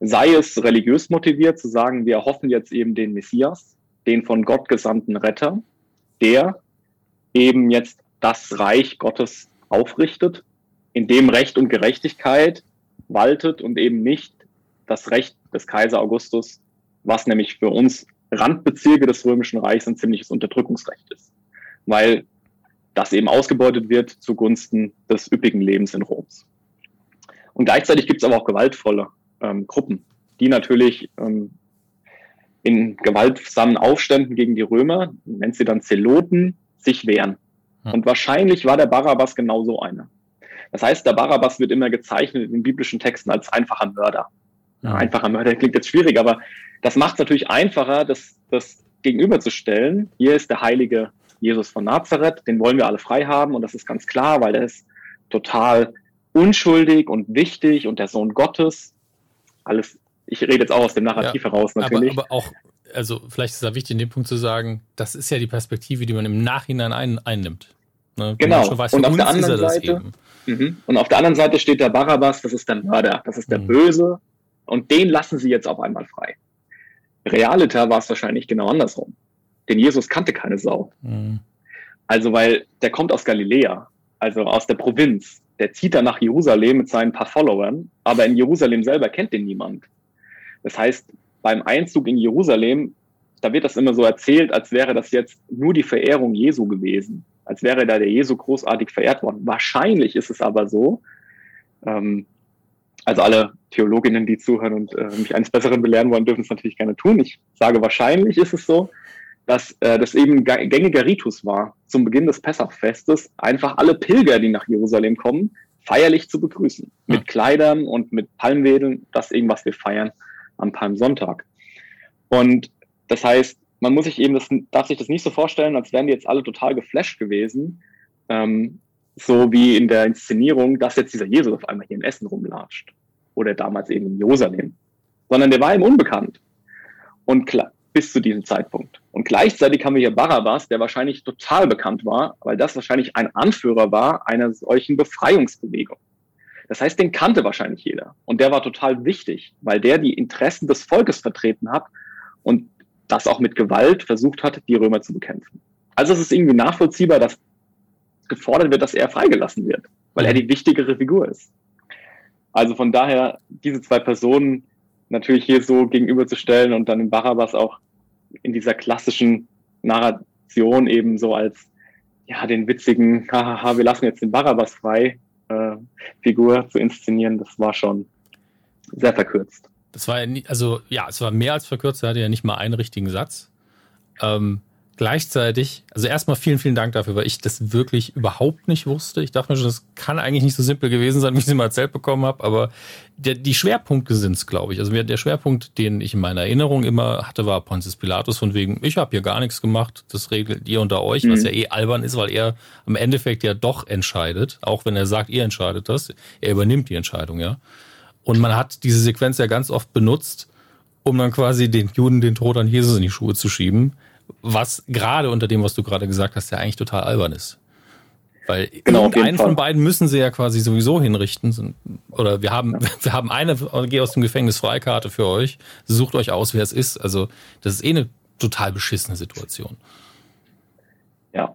Sei es religiös motiviert, zu sagen, wir hoffen jetzt eben den Messias, den von Gott gesandten Retter, der eben jetzt das Reich Gottes aufrichtet, in dem Recht und Gerechtigkeit waltet und eben nicht das Recht des Kaiser Augustus, was nämlich für uns Randbezirke des Römischen Reichs ein ziemliches Unterdrückungsrecht ist weil das eben ausgebeutet wird zugunsten des üppigen Lebens in Roms. Und gleichzeitig gibt es aber auch gewaltvolle ähm, Gruppen, die natürlich ähm, in gewaltsamen Aufständen gegen die Römer, nennt sie dann Zeloten, sich wehren. Und wahrscheinlich war der Barabbas genauso einer. Das heißt, der Barabbas wird immer gezeichnet in den biblischen Texten als einfacher Mörder. Ja, einfacher Mörder klingt jetzt schwierig, aber das macht es natürlich einfacher, das, das gegenüberzustellen. Hier ist der heilige Jesus von Nazareth, den wollen wir alle frei haben und das ist ganz klar, weil er ist total unschuldig und wichtig und der Sohn Gottes. Alles, ich rede jetzt auch aus dem Narrativ ja, heraus natürlich. Aber, aber, auch, also vielleicht ist es wichtig, in dem Punkt zu sagen, das ist ja die Perspektive, die man im Nachhinein ein, einnimmt. Ne? Genau. Weiß, und auf der anderen Seite, mh, und auf der anderen Seite steht der Barabbas, das ist der Mörder, das ist der mhm. Böse und den lassen sie jetzt auf einmal frei. Realiter war es wahrscheinlich genau andersrum. Denn Jesus kannte keine Sau. Mhm. Also, weil der kommt aus Galiläa, also aus der Provinz. Der zieht dann nach Jerusalem mit seinen paar Followern, aber in Jerusalem selber kennt den niemand. Das heißt, beim Einzug in Jerusalem, da wird das immer so erzählt, als wäre das jetzt nur die Verehrung Jesu gewesen, als wäre da der Jesu großartig verehrt worden. Wahrscheinlich ist es aber so, ähm, also alle Theologinnen, die zuhören und äh, mich eines Besseren belehren wollen, dürfen es natürlich gerne tun. Ich sage, wahrscheinlich ist es so, dass äh, das eben gängiger Ritus war, zum Beginn des Pessachfestes einfach alle Pilger, die nach Jerusalem kommen, feierlich zu begrüßen. Mit Kleidern und mit Palmwedeln, das eben, was wir feiern am Palmsonntag. Und das heißt, man muss sich eben das, darf sich das nicht so vorstellen, als wären die jetzt alle total geflasht gewesen, ähm, so wie in der Inszenierung, dass jetzt dieser Jesus auf einmal hier in Essen rumlatscht. Oder damals eben in Jerusalem. Sondern der war ihm unbekannt. Und klar, bis zu diesem Zeitpunkt. Und gleichzeitig haben wir hier Barabbas, der wahrscheinlich total bekannt war, weil das wahrscheinlich ein Anführer war einer solchen Befreiungsbewegung. Das heißt, den kannte wahrscheinlich jeder. Und der war total wichtig, weil der die Interessen des Volkes vertreten hat und das auch mit Gewalt versucht hat, die Römer zu bekämpfen. Also es ist irgendwie nachvollziehbar, dass gefordert wird, dass er freigelassen wird, weil er die wichtigere Figur ist. Also von daher, diese zwei Personen natürlich hier so gegenüberzustellen und dann in Barabbas auch in dieser klassischen Narration eben so als ja den witzigen, hahaha, wir lassen jetzt den Barabbas frei äh, Figur zu inszenieren, das war schon sehr verkürzt. Das war ja also ja, es war mehr als verkürzt, er hatte ja nicht mal einen richtigen Satz. Ähm, gleichzeitig, also erstmal vielen, vielen Dank dafür, weil ich das wirklich überhaupt nicht wusste. Ich dachte mir schon, das kann eigentlich nicht so simpel gewesen sein, wie ich es mal erzählt bekommen habe, aber der, die Schwerpunkte sind es, glaube ich. Also der Schwerpunkt, den ich in meiner Erinnerung immer hatte, war Pontius Pilatus von wegen, ich habe hier gar nichts gemacht, das regelt ihr unter euch, mhm. was ja eh albern ist, weil er am Endeffekt ja doch entscheidet, auch wenn er sagt, ihr entscheidet das, er übernimmt die Entscheidung, ja. Und man hat diese Sequenz ja ganz oft benutzt, um dann quasi den Juden den Tod an Jesus in die Schuhe zu schieben was gerade unter dem, was du gerade gesagt hast, ja eigentlich total albern ist. Weil genau, einen von beiden müssen sie ja quasi sowieso hinrichten. Oder wir haben, ja. wir haben eine, geh aus dem Gefängnis Freikarte für euch. Sucht euch aus, wer es ist. Also, das ist eh eine total beschissene Situation. Ja.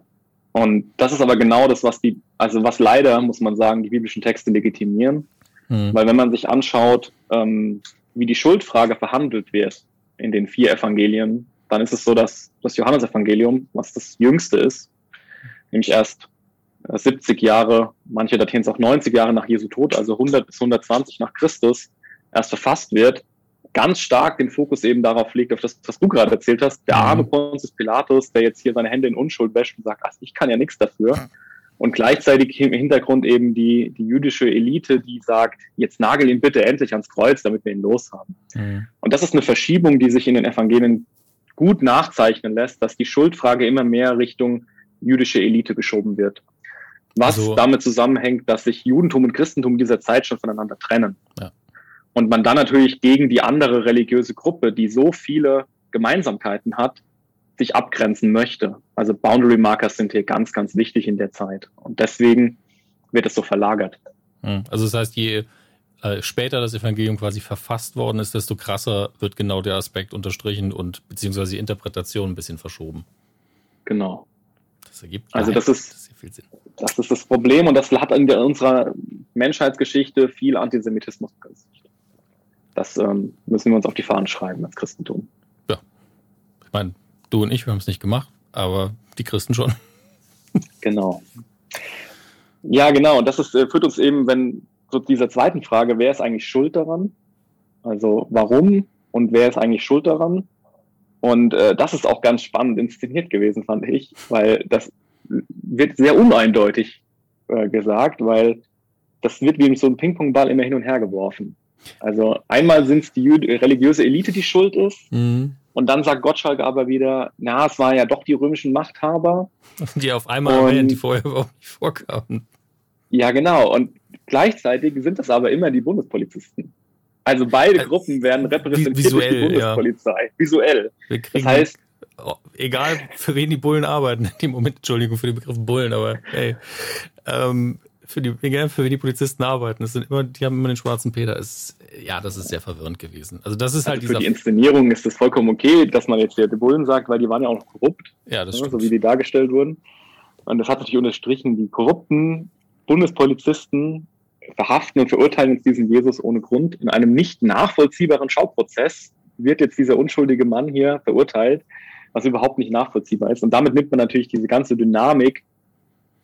Und das ist aber genau das, was die, also was leider, muss man sagen, die biblischen Texte legitimieren. Hm. Weil wenn man sich anschaut, ähm, wie die Schuldfrage verhandelt wird in den vier Evangelien, dann ist es so, dass das Johannesevangelium, was das jüngste ist, nämlich erst 70 äh, Jahre, manche datieren es auch 90 Jahre nach Jesu Tod, also 100 bis 120 nach Christus, erst verfasst wird, ganz stark den Fokus eben darauf legt, auf das, was du gerade erzählt hast, der mhm. arme Pontius Pilatus, der jetzt hier seine Hände in Unschuld wäscht und sagt, ach, ich kann ja nichts dafür. Und gleichzeitig im Hintergrund eben die, die jüdische Elite, die sagt, jetzt nagel ihn bitte endlich ans Kreuz, damit wir ihn loshaben. Mhm. Und das ist eine Verschiebung, die sich in den Evangelien gut nachzeichnen lässt, dass die Schuldfrage immer mehr Richtung jüdische Elite geschoben wird. Was also, damit zusammenhängt, dass sich Judentum und Christentum dieser Zeit schon voneinander trennen. Ja. Und man dann natürlich gegen die andere religiöse Gruppe, die so viele Gemeinsamkeiten hat, sich abgrenzen möchte. Also Boundary Markers sind hier ganz, ganz wichtig in der Zeit. Und deswegen wird es so verlagert. Hm. Also das heißt, je äh, später das Evangelium quasi verfasst worden ist, desto krasser wird genau der Aspekt unterstrichen und beziehungsweise die Interpretation ein bisschen verschoben. Genau. Das ergibt also das ist, das, viel Sinn. das ist das Problem und das hat in der, unserer Menschheitsgeschichte viel Antisemitismus. Das ähm, müssen wir uns auf die Fahnen schreiben als Christentum. Ja. Ich meine, du und ich, wir haben es nicht gemacht, aber die Christen schon. Genau. Ja, genau. Und das ist, äh, führt uns eben, wenn zu dieser zweiten Frage, wer ist eigentlich schuld daran? Also warum und wer ist eigentlich schuld daran? Und äh, das ist auch ganz spannend inszeniert gewesen, fand ich, weil das wird sehr uneindeutig äh, gesagt, weil das wird wie so ein Ping-Pong-Ball immer hin und her geworfen. Also einmal sind es die religiöse Elite, die schuld ist. Mhm. Und dann sagt Gottschalk aber wieder, na, es waren ja doch die römischen Machthaber. Die auf einmal und, erwähnt, die vorher überhaupt nicht vorkamen. Ja, genau. Und Gleichzeitig sind das aber immer die Bundespolizisten. Also beide äh, Gruppen werden repräsentiert Visuell, durch die Bundespolizei. Ja. Visuell. das heißt, oh, egal für wen die Bullen arbeiten, in dem Moment, Entschuldigung für den Begriff Bullen, aber hey, ähm, für die, egal für wen die Polizisten arbeiten, das sind immer, die haben immer den schwarzen Peter. Ist, ja, das ist sehr verwirrend gewesen. Also das ist halt also Für die Inszenierung ist das vollkommen okay, dass man jetzt die Bullen sagt, weil die waren ja auch noch korrupt. Ja, das ja, So wie die dargestellt wurden. Und das hat natürlich unterstrichen, die korrupten Bundespolizisten verhaften und verurteilen jetzt diesen Jesus ohne Grund. In einem nicht nachvollziehbaren Schauprozess wird jetzt dieser unschuldige Mann hier verurteilt, was überhaupt nicht nachvollziehbar ist. Und damit nimmt man natürlich diese ganze Dynamik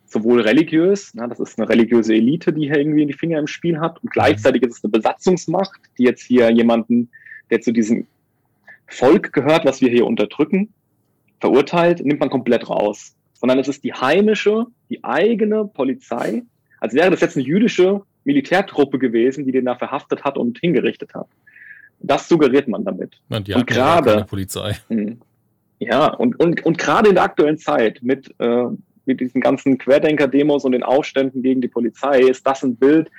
sowohl religiös, na, das ist eine religiöse Elite, die hier irgendwie die Finger im Spiel hat, und gleichzeitig ist es eine Besatzungsmacht, die jetzt hier jemanden, der zu diesem Volk gehört, was wir hier unterdrücken, verurteilt, nimmt man komplett raus. Sondern es ist die heimische, die eigene Polizei, als wäre das jetzt eine jüdische Militärtruppe gewesen, die den da verhaftet hat und hingerichtet hat. Das suggeriert man damit. Ja, die und gerade Polizei. Hm. Ja, und, und, und gerade in der aktuellen Zeit mit, äh, mit diesen ganzen Querdenker-Demos und den Aufständen gegen die Polizei ist das ein Bild,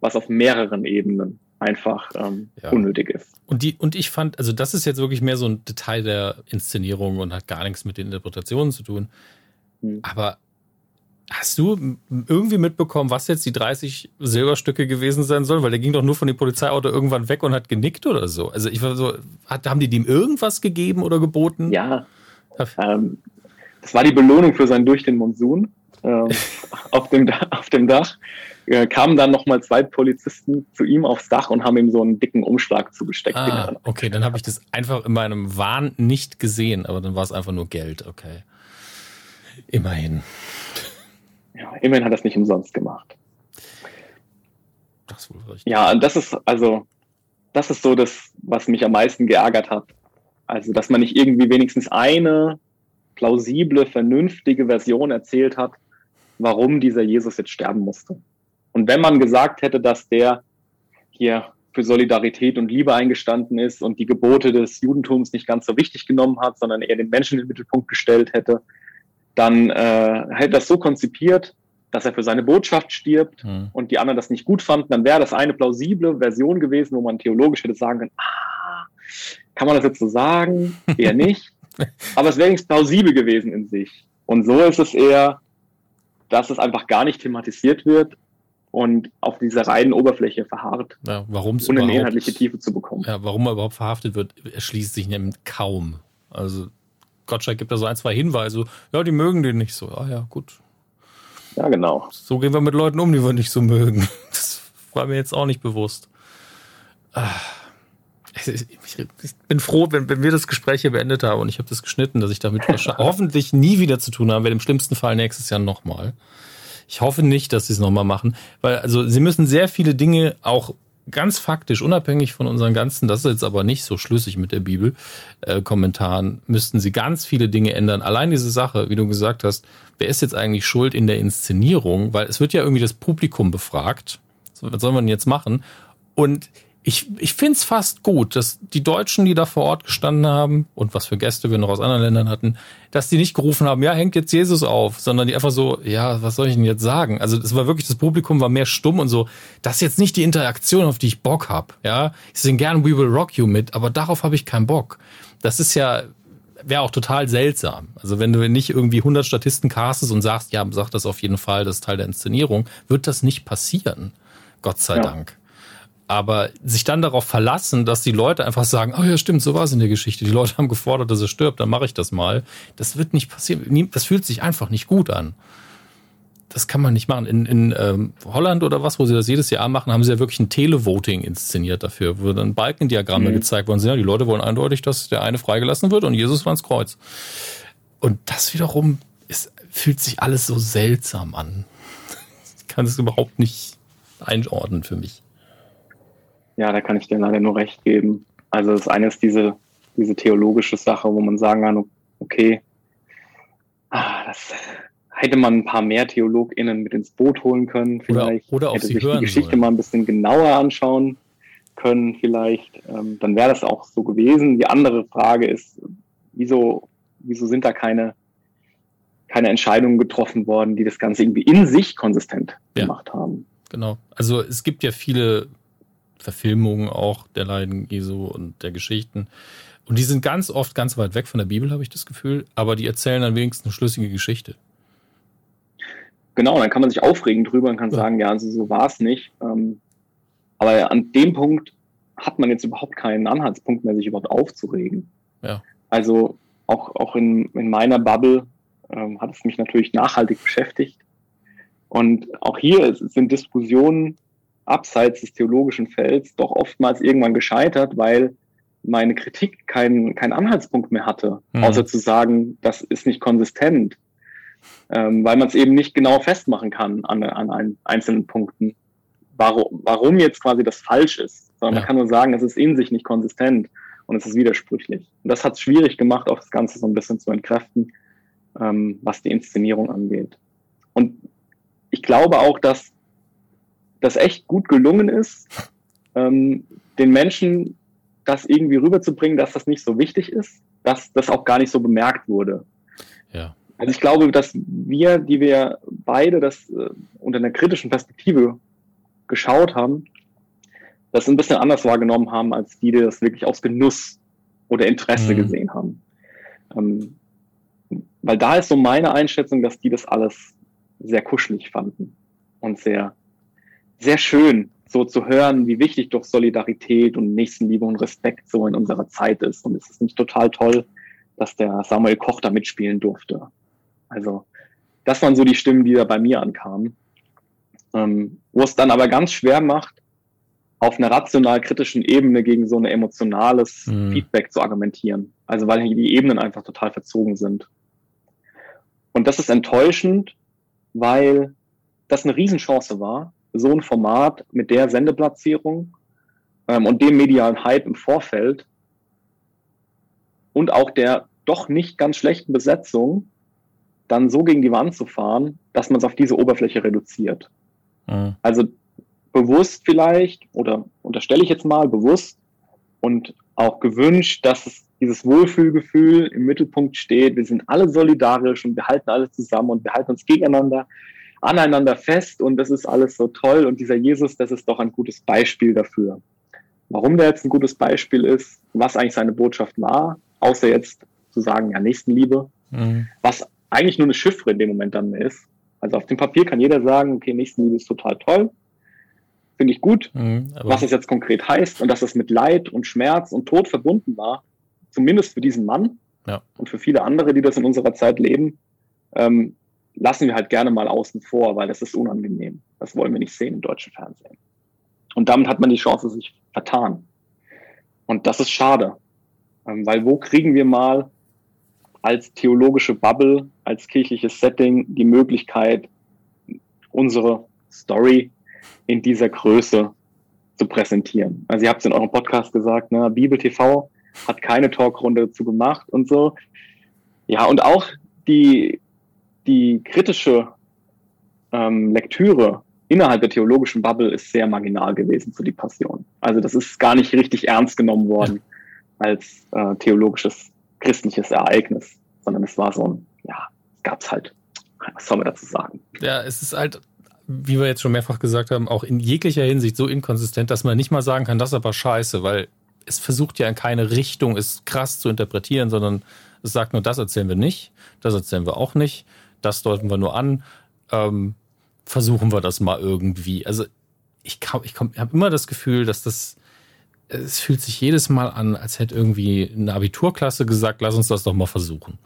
was auf mehreren Ebenen einfach ähm, ja. unnötig ist. Und die und ich fand, also das ist jetzt wirklich mehr so ein Detail der Inszenierung und hat gar nichts mit den Interpretationen zu tun. Hm. Aber Hast du irgendwie mitbekommen, was jetzt die 30 Silberstücke gewesen sein sollen? Weil der ging doch nur von dem Polizeiauto irgendwann weg und hat genickt oder so. Also ich war so, hat, haben die dem irgendwas gegeben oder geboten? Ja. Ähm, das war die Belohnung für sein Durch den Monsun ähm, auf, dem, auf dem Dach. Äh, kamen dann nochmal zwei Polizisten zu ihm aufs Dach und haben ihm so einen dicken Umschlag zugesteckt. Ah, okay, dann habe ich das einfach in meinem Wahn nicht gesehen, aber dann war es einfach nur Geld, okay. Immerhin ja, immerhin hat er es nicht umsonst gemacht. Das wohl richtig. Ja, und das ist also, das ist so das, was mich am meisten geärgert hat. Also, dass man nicht irgendwie wenigstens eine plausible, vernünftige Version erzählt hat, warum dieser Jesus jetzt sterben musste. Und wenn man gesagt hätte, dass der hier für Solidarität und Liebe eingestanden ist und die Gebote des Judentums nicht ganz so wichtig genommen hat, sondern eher den Menschen in den Mittelpunkt gestellt hätte, dann äh, hätte das so konzipiert, dass er für seine Botschaft stirbt mhm. und die anderen das nicht gut fanden, dann wäre das eine plausible Version gewesen, wo man theologisch hätte sagen können, ah, kann man das jetzt so sagen? Eher nicht. Aber es wäre wenigstens plausibel gewesen in sich. Und so ist es eher, dass es einfach gar nicht thematisiert wird und auf dieser reinen Oberfläche verharrt, ja, warum ohne eine inhaltliche Tiefe zu bekommen. Ja, warum er überhaupt verhaftet wird, erschließt sich nämlich kaum. Also Gottschalk gibt da so ein, zwei Hinweise. Ja, die mögen den nicht so. Ah ja, gut. Ja, genau. So gehen wir mit Leuten um, die wir nicht so mögen. Das war mir jetzt auch nicht bewusst. Ah. Ich, bin froh, wenn, wenn wir das Gespräch hier beendet haben und ich habe das geschnitten, dass ich damit hoffentlich nie wieder zu tun habe, werde im schlimmsten Fall nächstes Jahr nochmal. Ich hoffe nicht, dass sie es nochmal machen, weil also sie müssen sehr viele Dinge auch ganz faktisch, unabhängig von unseren ganzen, das ist jetzt aber nicht so schlüssig mit der Bibel, äh, Kommentaren, müssten sie ganz viele Dinge ändern. Allein diese Sache, wie du gesagt hast, wer ist jetzt eigentlich schuld in der Inszenierung? Weil es wird ja irgendwie das Publikum befragt. So, was soll man jetzt machen? Und ich, ich finde es fast gut, dass die Deutschen, die da vor Ort gestanden haben und was für Gäste wir noch aus anderen Ländern hatten, dass die nicht gerufen haben, ja, hängt jetzt Jesus auf, sondern die einfach so, ja, was soll ich denn jetzt sagen? Also es war wirklich, das Publikum war mehr stumm und so, das ist jetzt nicht die Interaktion, auf die ich Bock hab, ja. Ich singe gern We Will Rock You mit, aber darauf habe ich keinen Bock. Das ist ja, wäre auch total seltsam. Also wenn du nicht irgendwie 100 Statisten castest und sagst, ja, sag das auf jeden Fall, das ist Teil der Inszenierung, wird das nicht passieren. Gott sei ja. Dank. Aber sich dann darauf verlassen, dass die Leute einfach sagen, oh ja, stimmt, so war es in der Geschichte. Die Leute haben gefordert, dass er stirbt, dann mache ich das mal. Das wird nicht passieren. Das fühlt sich einfach nicht gut an. Das kann man nicht machen. In, in ähm, Holland oder was, wo sie das jedes Jahr machen, haben sie ja wirklich ein Televoting inszeniert dafür, wo dann Balkendiagramme mhm. gezeigt worden sind. Ja, die Leute wollen eindeutig, dass der eine freigelassen wird und Jesus war ins Kreuz. Und das wiederum ist, fühlt sich alles so seltsam an. Ich kann es überhaupt nicht einordnen für mich. Ja, da kann ich dir leider nur recht geben. Also das eine ist diese, diese theologische Sache, wo man sagen kann, okay, ah, das hätte man ein paar mehr TheologInnen mit ins Boot holen können. Vielleicht oder, oder hätte sich die Geschichte sollen. mal ein bisschen genauer anschauen können, vielleicht. Ähm, dann wäre das auch so gewesen. Die andere Frage ist, wieso, wieso sind da keine, keine Entscheidungen getroffen worden, die das Ganze irgendwie in sich konsistent ja. gemacht haben? Genau. Also es gibt ja viele Verfilmungen auch der Leiden Jesu und der Geschichten. Und die sind ganz oft ganz weit weg von der Bibel, habe ich das Gefühl, aber die erzählen dann wenigstens eine schlüssige Geschichte. Genau, dann kann man sich aufregen drüber und kann ja. sagen, ja, also so war es nicht. Ähm, aber an dem Punkt hat man jetzt überhaupt keinen Anhaltspunkt mehr, sich überhaupt aufzuregen. Ja. Also auch, auch in, in meiner Bubble ähm, hat es mich natürlich nachhaltig beschäftigt. Und auch hier sind Diskussionen abseits des theologischen Felds doch oftmals irgendwann gescheitert, weil meine Kritik keinen keinen Anhaltspunkt mehr hatte, mhm. außer zu sagen, das ist nicht konsistent, ähm, weil man es eben nicht genau festmachen kann an, an ein, einzelnen Punkten, warum, warum jetzt quasi das falsch ist, sondern ja. man kann nur sagen, es ist in sich nicht konsistent und es ist widersprüchlich. Und das hat es schwierig gemacht, auch das Ganze so ein bisschen zu entkräften, ähm, was die Inszenierung angeht. Und ich glaube auch, dass das echt gut gelungen ist, ähm, den Menschen das irgendwie rüberzubringen, dass das nicht so wichtig ist, dass das auch gar nicht so bemerkt wurde. Ja. Also ich glaube, dass wir, die wir beide das äh, unter einer kritischen Perspektive geschaut haben, das ein bisschen anders wahrgenommen haben, als die, die das wirklich aus Genuss oder Interesse mhm. gesehen haben. Ähm, weil da ist so meine Einschätzung, dass die das alles sehr kuschelig fanden und sehr sehr schön, so zu hören, wie wichtig doch Solidarität und Nächstenliebe und Respekt so in unserer Zeit ist. Und es ist nicht total toll, dass der Samuel Koch da mitspielen durfte. Also, das waren so die Stimmen, die da bei mir ankamen. Ähm, wo es dann aber ganz schwer macht, auf einer rational-kritischen Ebene gegen so ein emotionales mhm. Feedback zu argumentieren. Also, weil die Ebenen einfach total verzogen sind. Und das ist enttäuschend, weil das eine Riesenchance war, so ein Format mit der Sendeplatzierung ähm, und dem medialen Hype im Vorfeld und auch der doch nicht ganz schlechten Besetzung dann so gegen die Wand zu fahren, dass man es auf diese Oberfläche reduziert. Mhm. Also bewusst vielleicht, oder unterstelle ich jetzt mal bewusst und auch gewünscht, dass es dieses Wohlfühlgefühl im Mittelpunkt steht. Wir sind alle solidarisch und wir halten alle zusammen und wir halten uns gegeneinander, aneinander fest und das ist alles so toll. Und dieser Jesus, das ist doch ein gutes Beispiel dafür. Warum der jetzt ein gutes Beispiel ist, was eigentlich seine Botschaft war, außer jetzt zu sagen, ja, Nächstenliebe, mhm. was eigentlich nur eine Chiffre in dem Moment dann ist. Also auf dem Papier kann jeder sagen, okay, Nächstenliebe ist total toll, finde ich gut. Mhm, was es jetzt konkret heißt und dass es mit Leid und Schmerz und Tod verbunden war, zumindest für diesen Mann ja. und für viele andere, die das in unserer Zeit leben, ähm, lassen wir halt gerne mal außen vor, weil das ist unangenehm. Das wollen wir nicht sehen im deutschen Fernsehen. Und damit hat man die Chance sich vertan. Und das ist schade, ähm, weil wo kriegen wir mal als theologische Bubble, als kirchliches Setting die Möglichkeit, unsere Story in dieser Größe zu präsentieren. Also ihr habt es in eurem Podcast gesagt, ne, Bibel TV hat keine Talkrunde dazu gemacht und so. Ja, und auch die, die kritische ähm, Lektüre innerhalb der theologischen Bubble ist sehr marginal gewesen zu die Passion. Also das ist gar nicht richtig ernst genommen worden als äh, theologisches christliches Ereignis, sondern es war so ein, ja, gab's halt. Was soll man dazu sagen? Ja, es ist halt, wie wir jetzt schon mehrfach gesagt haben, auch in jeglicher Hinsicht so inkonsistent, dass man nicht mal sagen kann, das ist aber scheiße, weil es versucht ja in keine Richtung, es krass zu interpretieren, sondern es sagt nur, das erzählen wir nicht, das erzählen wir auch nicht, das deuten wir nur an. Ähm, versuchen wir das mal irgendwie. Also ich, ich, ich habe immer das Gefühl, dass das, es fühlt sich jedes Mal an, als hätte irgendwie eine Abiturklasse gesagt, lass uns das doch mal versuchen.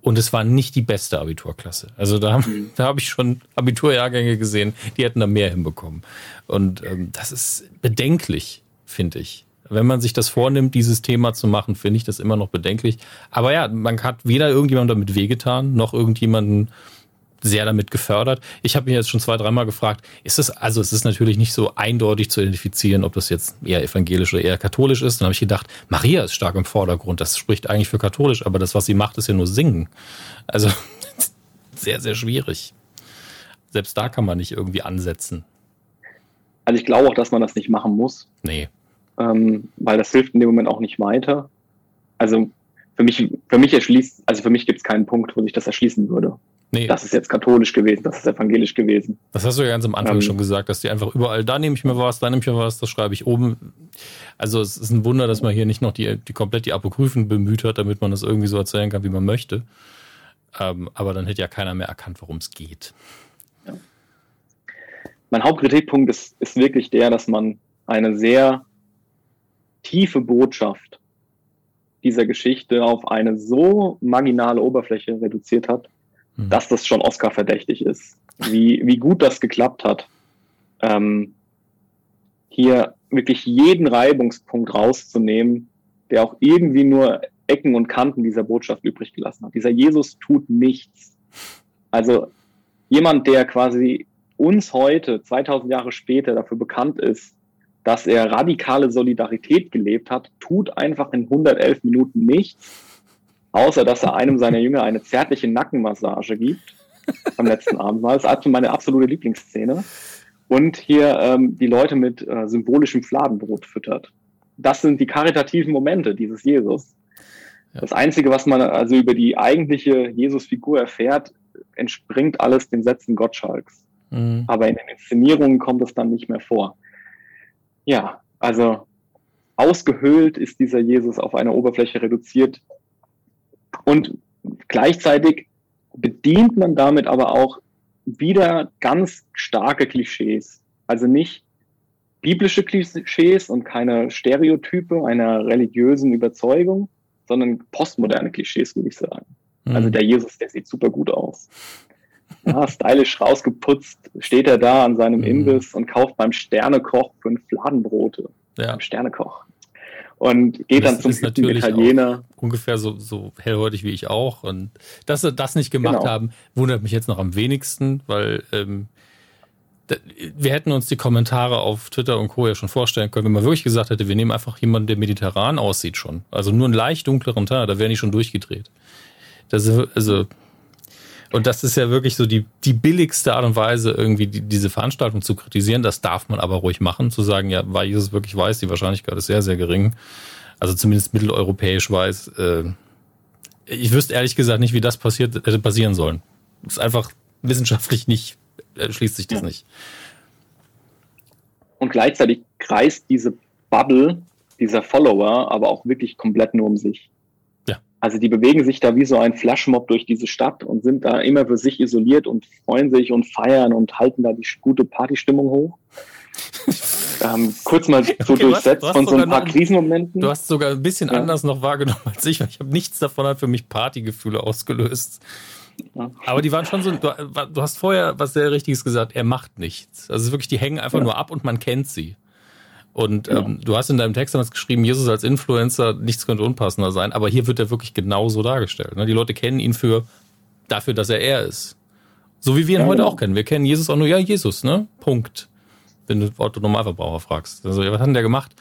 Und es war nicht die beste Abiturklasse. Also da, mhm. da habe ich schon Abiturjahrgänge gesehen, die hätten da mehr hinbekommen. Und ähm, das ist bedenklich, finde ich. Wenn man sich das vornimmt, dieses Thema zu machen, finde ich das immer noch bedenklich. Aber ja, man hat weder irgendjemandem damit wehgetan, noch irgendjemanden sehr damit gefördert. Ich habe mich jetzt schon zwei, dreimal gefragt, ist es, also es ist natürlich nicht so eindeutig zu identifizieren, ob das jetzt eher evangelisch oder eher katholisch ist. Dann habe ich gedacht, Maria ist stark im Vordergrund, das spricht eigentlich für katholisch, aber das, was sie macht, ist ja nur singen. Also sehr, sehr schwierig. Selbst da kann man nicht irgendwie ansetzen. Also ich glaube auch, dass man das nicht machen muss. Nee ähm, weil das hilft in dem Moment auch nicht weiter. Also für mich, für mich erschließt, also für mich gibt es keinen Punkt, wo sich das erschließen würde. Nee. Das ist jetzt katholisch gewesen, das ist evangelisch gewesen. Das hast du ja ganz am Anfang ähm, schon gesagt, dass die einfach überall, da nehme ich mir was, da nehme ich mir was, das schreibe ich oben. Also es ist ein Wunder, dass man hier nicht noch die, die komplett die Apokryphen bemüht hat, damit man das irgendwie so erzählen kann, wie man möchte. Ähm, aber dann hätte ja keiner mehr erkannt, worum es geht. Ja. Mein Hauptkritikpunkt ist, ist wirklich der, dass man eine sehr tiefe Botschaft dieser Geschichte auf eine so marginale Oberfläche reduziert hat, mhm. dass das schon Oscar verdächtig ist. Wie, wie gut das geklappt hat, ähm, hier wirklich jeden Reibungspunkt rauszunehmen, der auch irgendwie nur Ecken und Kanten dieser Botschaft übrig gelassen hat. Dieser Jesus tut nichts. Also jemand, der quasi uns heute, 2000 Jahre später, dafür bekannt ist, dass er radikale Solidarität gelebt hat, tut einfach in 111 Minuten nichts, außer dass er einem seiner Jünger eine zärtliche Nackenmassage gibt am letzten Abend. Das ist also meine absolute Lieblingsszene. Und hier ähm, die Leute mit äh, symbolischem Fladenbrot füttert. Das sind die karitativen Momente dieses Jesus. Ja. Das Einzige, was man also über die eigentliche Jesus-Figur erfährt, entspringt alles den Sätzen Gottschalks. Mhm. Aber in den Inszenierungen kommt es dann nicht mehr vor. Ja, also ausgehöhlt ist dieser Jesus auf einer Oberfläche reduziert und gleichzeitig bedient man damit aber auch wieder ganz starke Klischees. Also nicht biblische Klischees und keine Stereotype einer religiösen Überzeugung, sondern postmoderne Klischees, würde ich sagen. Mhm. Also der Jesus, der sieht super gut aus ja, stylisch rausgeputzt, steht er da an seinem mhm. Imbiss und kauft beim Sternekoch fünf Fladenbrote. Ja. Beim Sternekoch. Und geht das dann zum Italiener. Ungefähr so, so hellhäutig wie ich auch. Und dass sie das nicht gemacht genau. haben, wundert mich jetzt noch am wenigsten, weil ähm, wir hätten uns die Kommentare auf Twitter und Co. ja schon vorstellen können, wenn man wirklich gesagt hätte, wir nehmen einfach jemanden, der mediterran aussieht schon. Also nur einen leicht dunkleren Teil, da wären die schon durchgedreht. Das ist, also, und das ist ja wirklich so die, die billigste Art und Weise, irgendwie die, diese Veranstaltung zu kritisieren. Das darf man aber ruhig machen, zu sagen, ja, weil Jesus wirklich weiß, die Wahrscheinlichkeit ist sehr, sehr gering. Also zumindest mitteleuropäisch weiß. Äh, ich wüsste ehrlich gesagt nicht, wie das passiert, hätte passieren sollen. Das ist einfach wissenschaftlich nicht, äh, schließt sich das ja. nicht. Und gleichzeitig kreist diese Bubble dieser Follower aber auch wirklich komplett nur um sich. Ja. Also die bewegen sich da wie so ein Flashmob durch diese Stadt und sind da immer für sich isoliert und freuen sich und feiern und halten da die gute Partystimmung hoch. ähm, kurz mal so okay, durchsetzt von so ein paar noch, Krisenmomenten. Du hast sogar ein bisschen ja. anders noch wahrgenommen als ich, weil ich habe nichts davon hat für mich Partygefühle ausgelöst. Aber die waren schon so, du, du, hast vorher was sehr Richtiges gesagt, er macht nichts. Also wirklich, die hängen einfach ja. nur ab und man kennt sie. Und ja. ähm, du hast in deinem Text damals geschrieben, Jesus als Influencer, nichts könnte unpassender sein, aber hier wird er wirklich genauso dargestellt. Ne? Die Leute kennen ihn für dafür, dass er er ist. So wie wir ihn ja, heute genau. auch kennen. Wir kennen Jesus auch nur, ja, Jesus, ne? Punkt. Wenn du Otto Normalverbraucher fragst. Also, was hat denn der gemacht?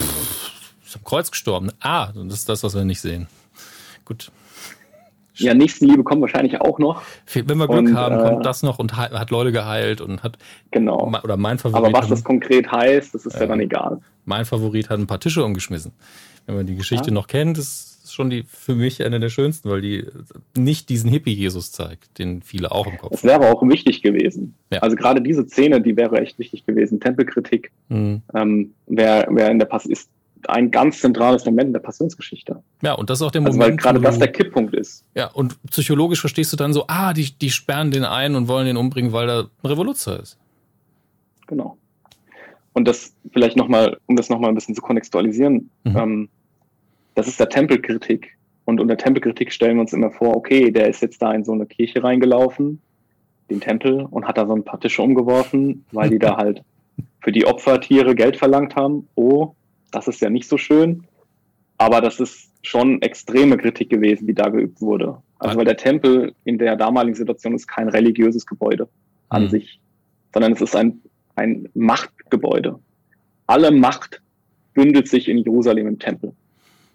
Pff, ist am Kreuz gestorben. Ah, das ist das, was wir nicht sehen. Gut. Ja, Nächstenliebe kommt wahrscheinlich auch noch. Wenn wir Glück und, haben, äh, kommt das noch und hat Leute geheilt und hat. Genau. Oder mein Favorit. Aber was das konkret heißt, das ist äh, ja dann egal. Mein Favorit hat ein paar Tische umgeschmissen. Wenn man die Geschichte ja. noch kennt, ist schon die für mich eine der schönsten, weil die nicht diesen Hippie-Jesus zeigt, den viele auch im Kopf haben. Das wäre auch wichtig gewesen. Ja. Also gerade diese Szene, die wäre echt wichtig gewesen. Tempelkritik. Mhm. Ähm, wer, wer in der Pass ist ein ganz zentrales Moment in der Passionsgeschichte. Ja, und das ist auch der also Moment. Weil gerade das der Kipppunkt ist. Ja, und psychologisch verstehst du dann so, ah, die, die sperren den ein und wollen den umbringen, weil er ein Revoluzer ist. Genau. Und das vielleicht nochmal, um das nochmal ein bisschen zu kontextualisieren, mhm. ähm, das ist der Tempelkritik. Und unter Tempelkritik stellen wir uns immer vor, okay, der ist jetzt da in so eine Kirche reingelaufen, den Tempel, und hat da so ein paar Tische umgeworfen, weil die da halt für die Opfertiere Geld verlangt haben. Oh, das ist ja nicht so schön. Aber das ist schon extreme Kritik gewesen, die da geübt wurde. Also weil der Tempel in der damaligen Situation ist kein religiöses Gebäude an mhm. sich, sondern es ist ein, ein Machtgebäude. Alle Macht bündelt sich in Jerusalem im Tempel.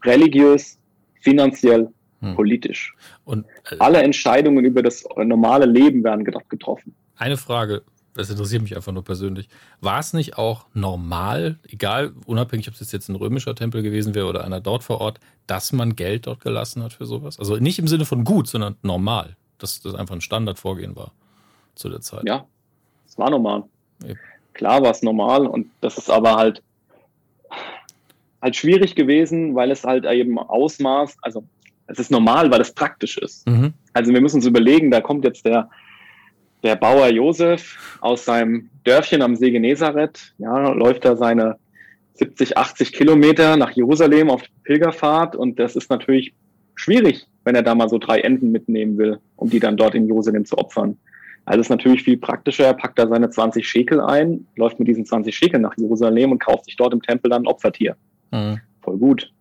Religiös, finanziell, mhm. politisch. Und äh, alle Entscheidungen über das normale Leben werden getroffen. Eine Frage, das interessiert mich einfach nur persönlich. War es nicht auch normal, egal, unabhängig, ob es jetzt ein römischer Tempel gewesen wäre oder einer dort vor Ort, dass man Geld dort gelassen hat für sowas? Also nicht im Sinne von gut, sondern normal, dass das einfach ein Standardvorgehen war zu der Zeit. Ja, es war normal. Eben. Klar war es normal und das ist aber halt, halt schwierig gewesen, weil es halt eben Ausmaß, also es ist normal, weil es praktisch ist. Mhm. Also wir müssen uns überlegen, da kommt jetzt der, der Bauer Josef aus seinem Dörfchen am See Genezareth, ja, läuft da seine 70, 80 Kilometer nach Jerusalem auf Pilgerfahrt und das ist natürlich schwierig, wenn er da mal so drei Enten mitnehmen will, um die dann dort in Jerusalem zu opfern. Also ist natürlich viel praktischer. Er packt da seine 20 Schekel ein, läuft mit diesen 20 Schekel nach Jerusalem und kauft sich dort im Tempel dann ein Opfertier. Mhm. Voll gut.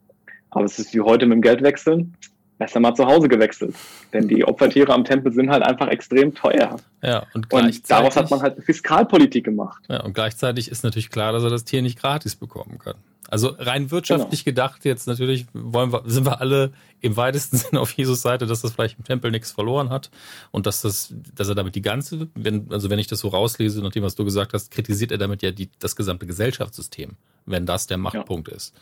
Aber es ist wie heute mit dem Geldwechseln besser mal zu Hause gewechselt. Denn die Opfertiere am Tempel sind halt einfach extrem teuer. Ja, und, und daraus hat man halt Fiskalpolitik gemacht. Ja, und gleichzeitig ist natürlich klar, dass er das Tier nicht gratis bekommen kann. Also rein wirtschaftlich genau. gedacht, jetzt natürlich wollen wir, sind wir alle im weitesten Sinne auf Jesus Seite, dass das vielleicht im Tempel nichts verloren hat und dass das, dass er damit die ganze, wenn, also wenn ich das so rauslese, nach dem, was du gesagt hast, kritisiert er damit ja die, das gesamte Gesellschaftssystem, wenn das der Machtpunkt ja. ist.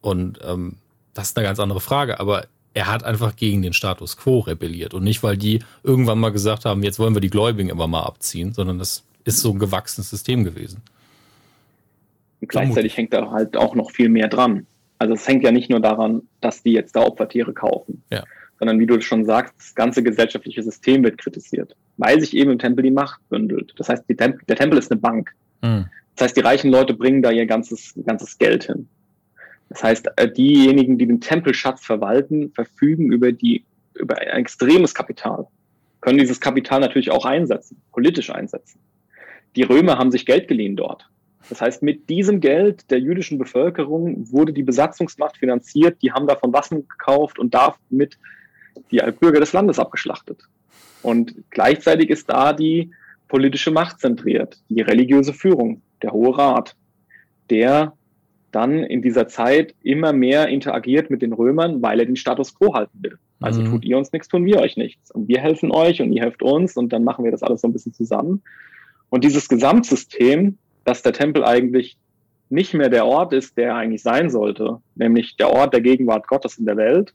Und ähm, das ist eine ganz andere Frage, aber er hat einfach gegen den Status quo rebelliert und nicht, weil die irgendwann mal gesagt haben, jetzt wollen wir die Gläubigen immer mal abziehen, sondern das ist so ein gewachsenes System gewesen. Und gleichzeitig hängt da halt auch noch viel mehr dran. Also es hängt ja nicht nur daran, dass die jetzt da Opfertiere kaufen, ja. sondern wie du schon sagst, das ganze gesellschaftliche System wird kritisiert, weil sich eben im Tempel die Macht bündelt. Das heißt, Tem der Tempel ist eine Bank. Mhm. Das heißt, die reichen Leute bringen da ihr ganzes, ganzes Geld hin. Das heißt, äh, diejenigen, die den Tempelschatz verwalten, verfügen über die, über ein extremes Kapital, können dieses Kapital natürlich auch einsetzen, politisch einsetzen. Die Römer haben sich Geld geliehen dort. Das heißt, mit diesem Geld der jüdischen Bevölkerung wurde die Besatzungsmacht finanziert, die haben davon Waffen gekauft und damit die Bürger des Landes abgeschlachtet. Und gleichzeitig ist da die politische Macht zentriert, die religiöse Führung, der Hohe Rat, der dann in dieser Zeit immer mehr interagiert mit den Römern, weil er den Status quo halten will. Also mhm. tut ihr uns nichts, tun wir euch nichts. Und wir helfen euch und ihr helft uns und dann machen wir das alles so ein bisschen zusammen. Und dieses Gesamtsystem, dass der Tempel eigentlich nicht mehr der Ort ist, der eigentlich sein sollte, nämlich der Ort der Gegenwart Gottes in der Welt,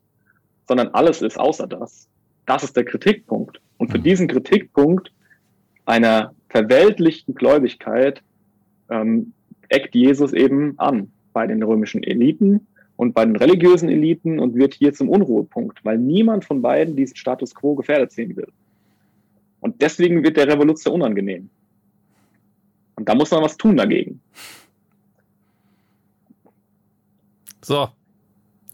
sondern alles ist außer das. Das ist der Kritikpunkt. Und für mhm. diesen Kritikpunkt einer verweltlichten Gläubigkeit ähm, eckt Jesus eben an bei den römischen Eliten und bei den religiösen Eliten und wird hier zum Unruhepunkt, weil niemand von beiden diesen Status quo gefährdet sehen will. Und deswegen wird der Revolution unangenehm. Und da muss man was tun dagegen. So,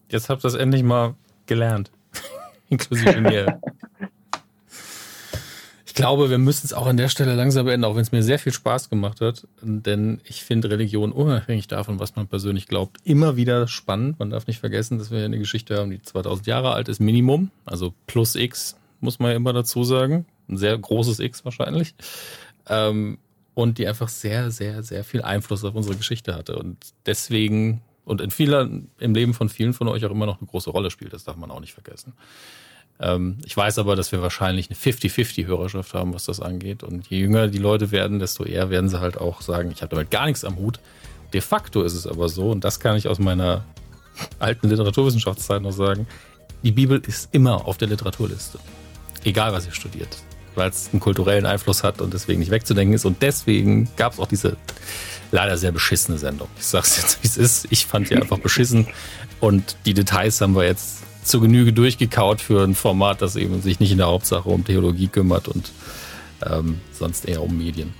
jetzt habt ihr das endlich mal gelernt. Inklusive mir. Ich glaube, wir müssen es auch an der Stelle langsam beenden, auch wenn es mir sehr viel Spaß gemacht hat. Denn ich finde Religion unabhängig davon, was man persönlich glaubt, immer wieder spannend. Man darf nicht vergessen, dass wir eine Geschichte haben, die 2000 Jahre alt ist, Minimum. Also plus X, muss man ja immer dazu sagen. Ein sehr großes X wahrscheinlich. Ähm, und die einfach sehr, sehr, sehr viel Einfluss auf unsere Geschichte hatte. Und deswegen und in vielen, im Leben von vielen von euch auch immer noch eine große Rolle spielt. Das darf man auch nicht vergessen. Ähm, ich weiß aber, dass wir wahrscheinlich eine 50-50-Hörerschaft haben, was das angeht. Und je jünger die Leute werden, desto eher werden sie halt auch sagen, ich habe damit gar nichts am Hut. De facto ist es aber so, und das kann ich aus meiner alten Literaturwissenschaftszeit noch sagen, die Bibel ist immer auf der Literaturliste. Egal, was ihr studiert. Weil es einen kulturellen Einfluss hat und deswegen nicht wegzudenken ist. Und deswegen gab es auch diese leider sehr beschissene Sendung. Ich sag's jetzt, wie es ist. Ich fand sie einfach beschissen. Und die Details haben wir jetzt zur Genüge durchgekaut für ein Format, das eben sich nicht in der Hauptsache um Theologie kümmert und ähm, sonst eher um Medien.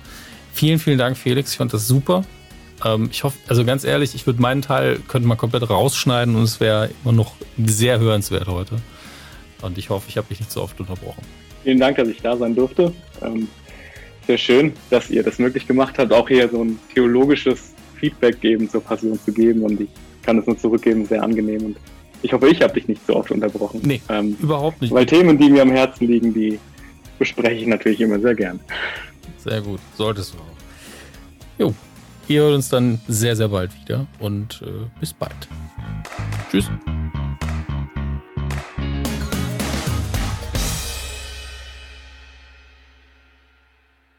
Vielen, vielen Dank, Felix. Ich fand das super. Ähm, ich hoffe, also ganz ehrlich, ich würde meinen Teil könnte man komplett rausschneiden und es wäre immer noch sehr hörenswert heute. Und ich hoffe, ich habe dich nicht so oft unterbrochen. Vielen Dank, dass ich da sein durfte. Ähm, sehr schön, dass ihr das möglich gemacht habt, auch hier so ein theologisches Feedback geben zur Passion zu geben und ich kann es nur zurückgeben, sehr angenehm und ich hoffe, ich habe dich nicht so oft unterbrochen. Nee, ähm, überhaupt nicht. Weil Themen, die mir am Herzen liegen, die bespreche ich natürlich immer sehr gern. Sehr gut, solltest du auch. Jo, ihr hört uns dann sehr, sehr bald wieder und äh, bis bald. Tschüss.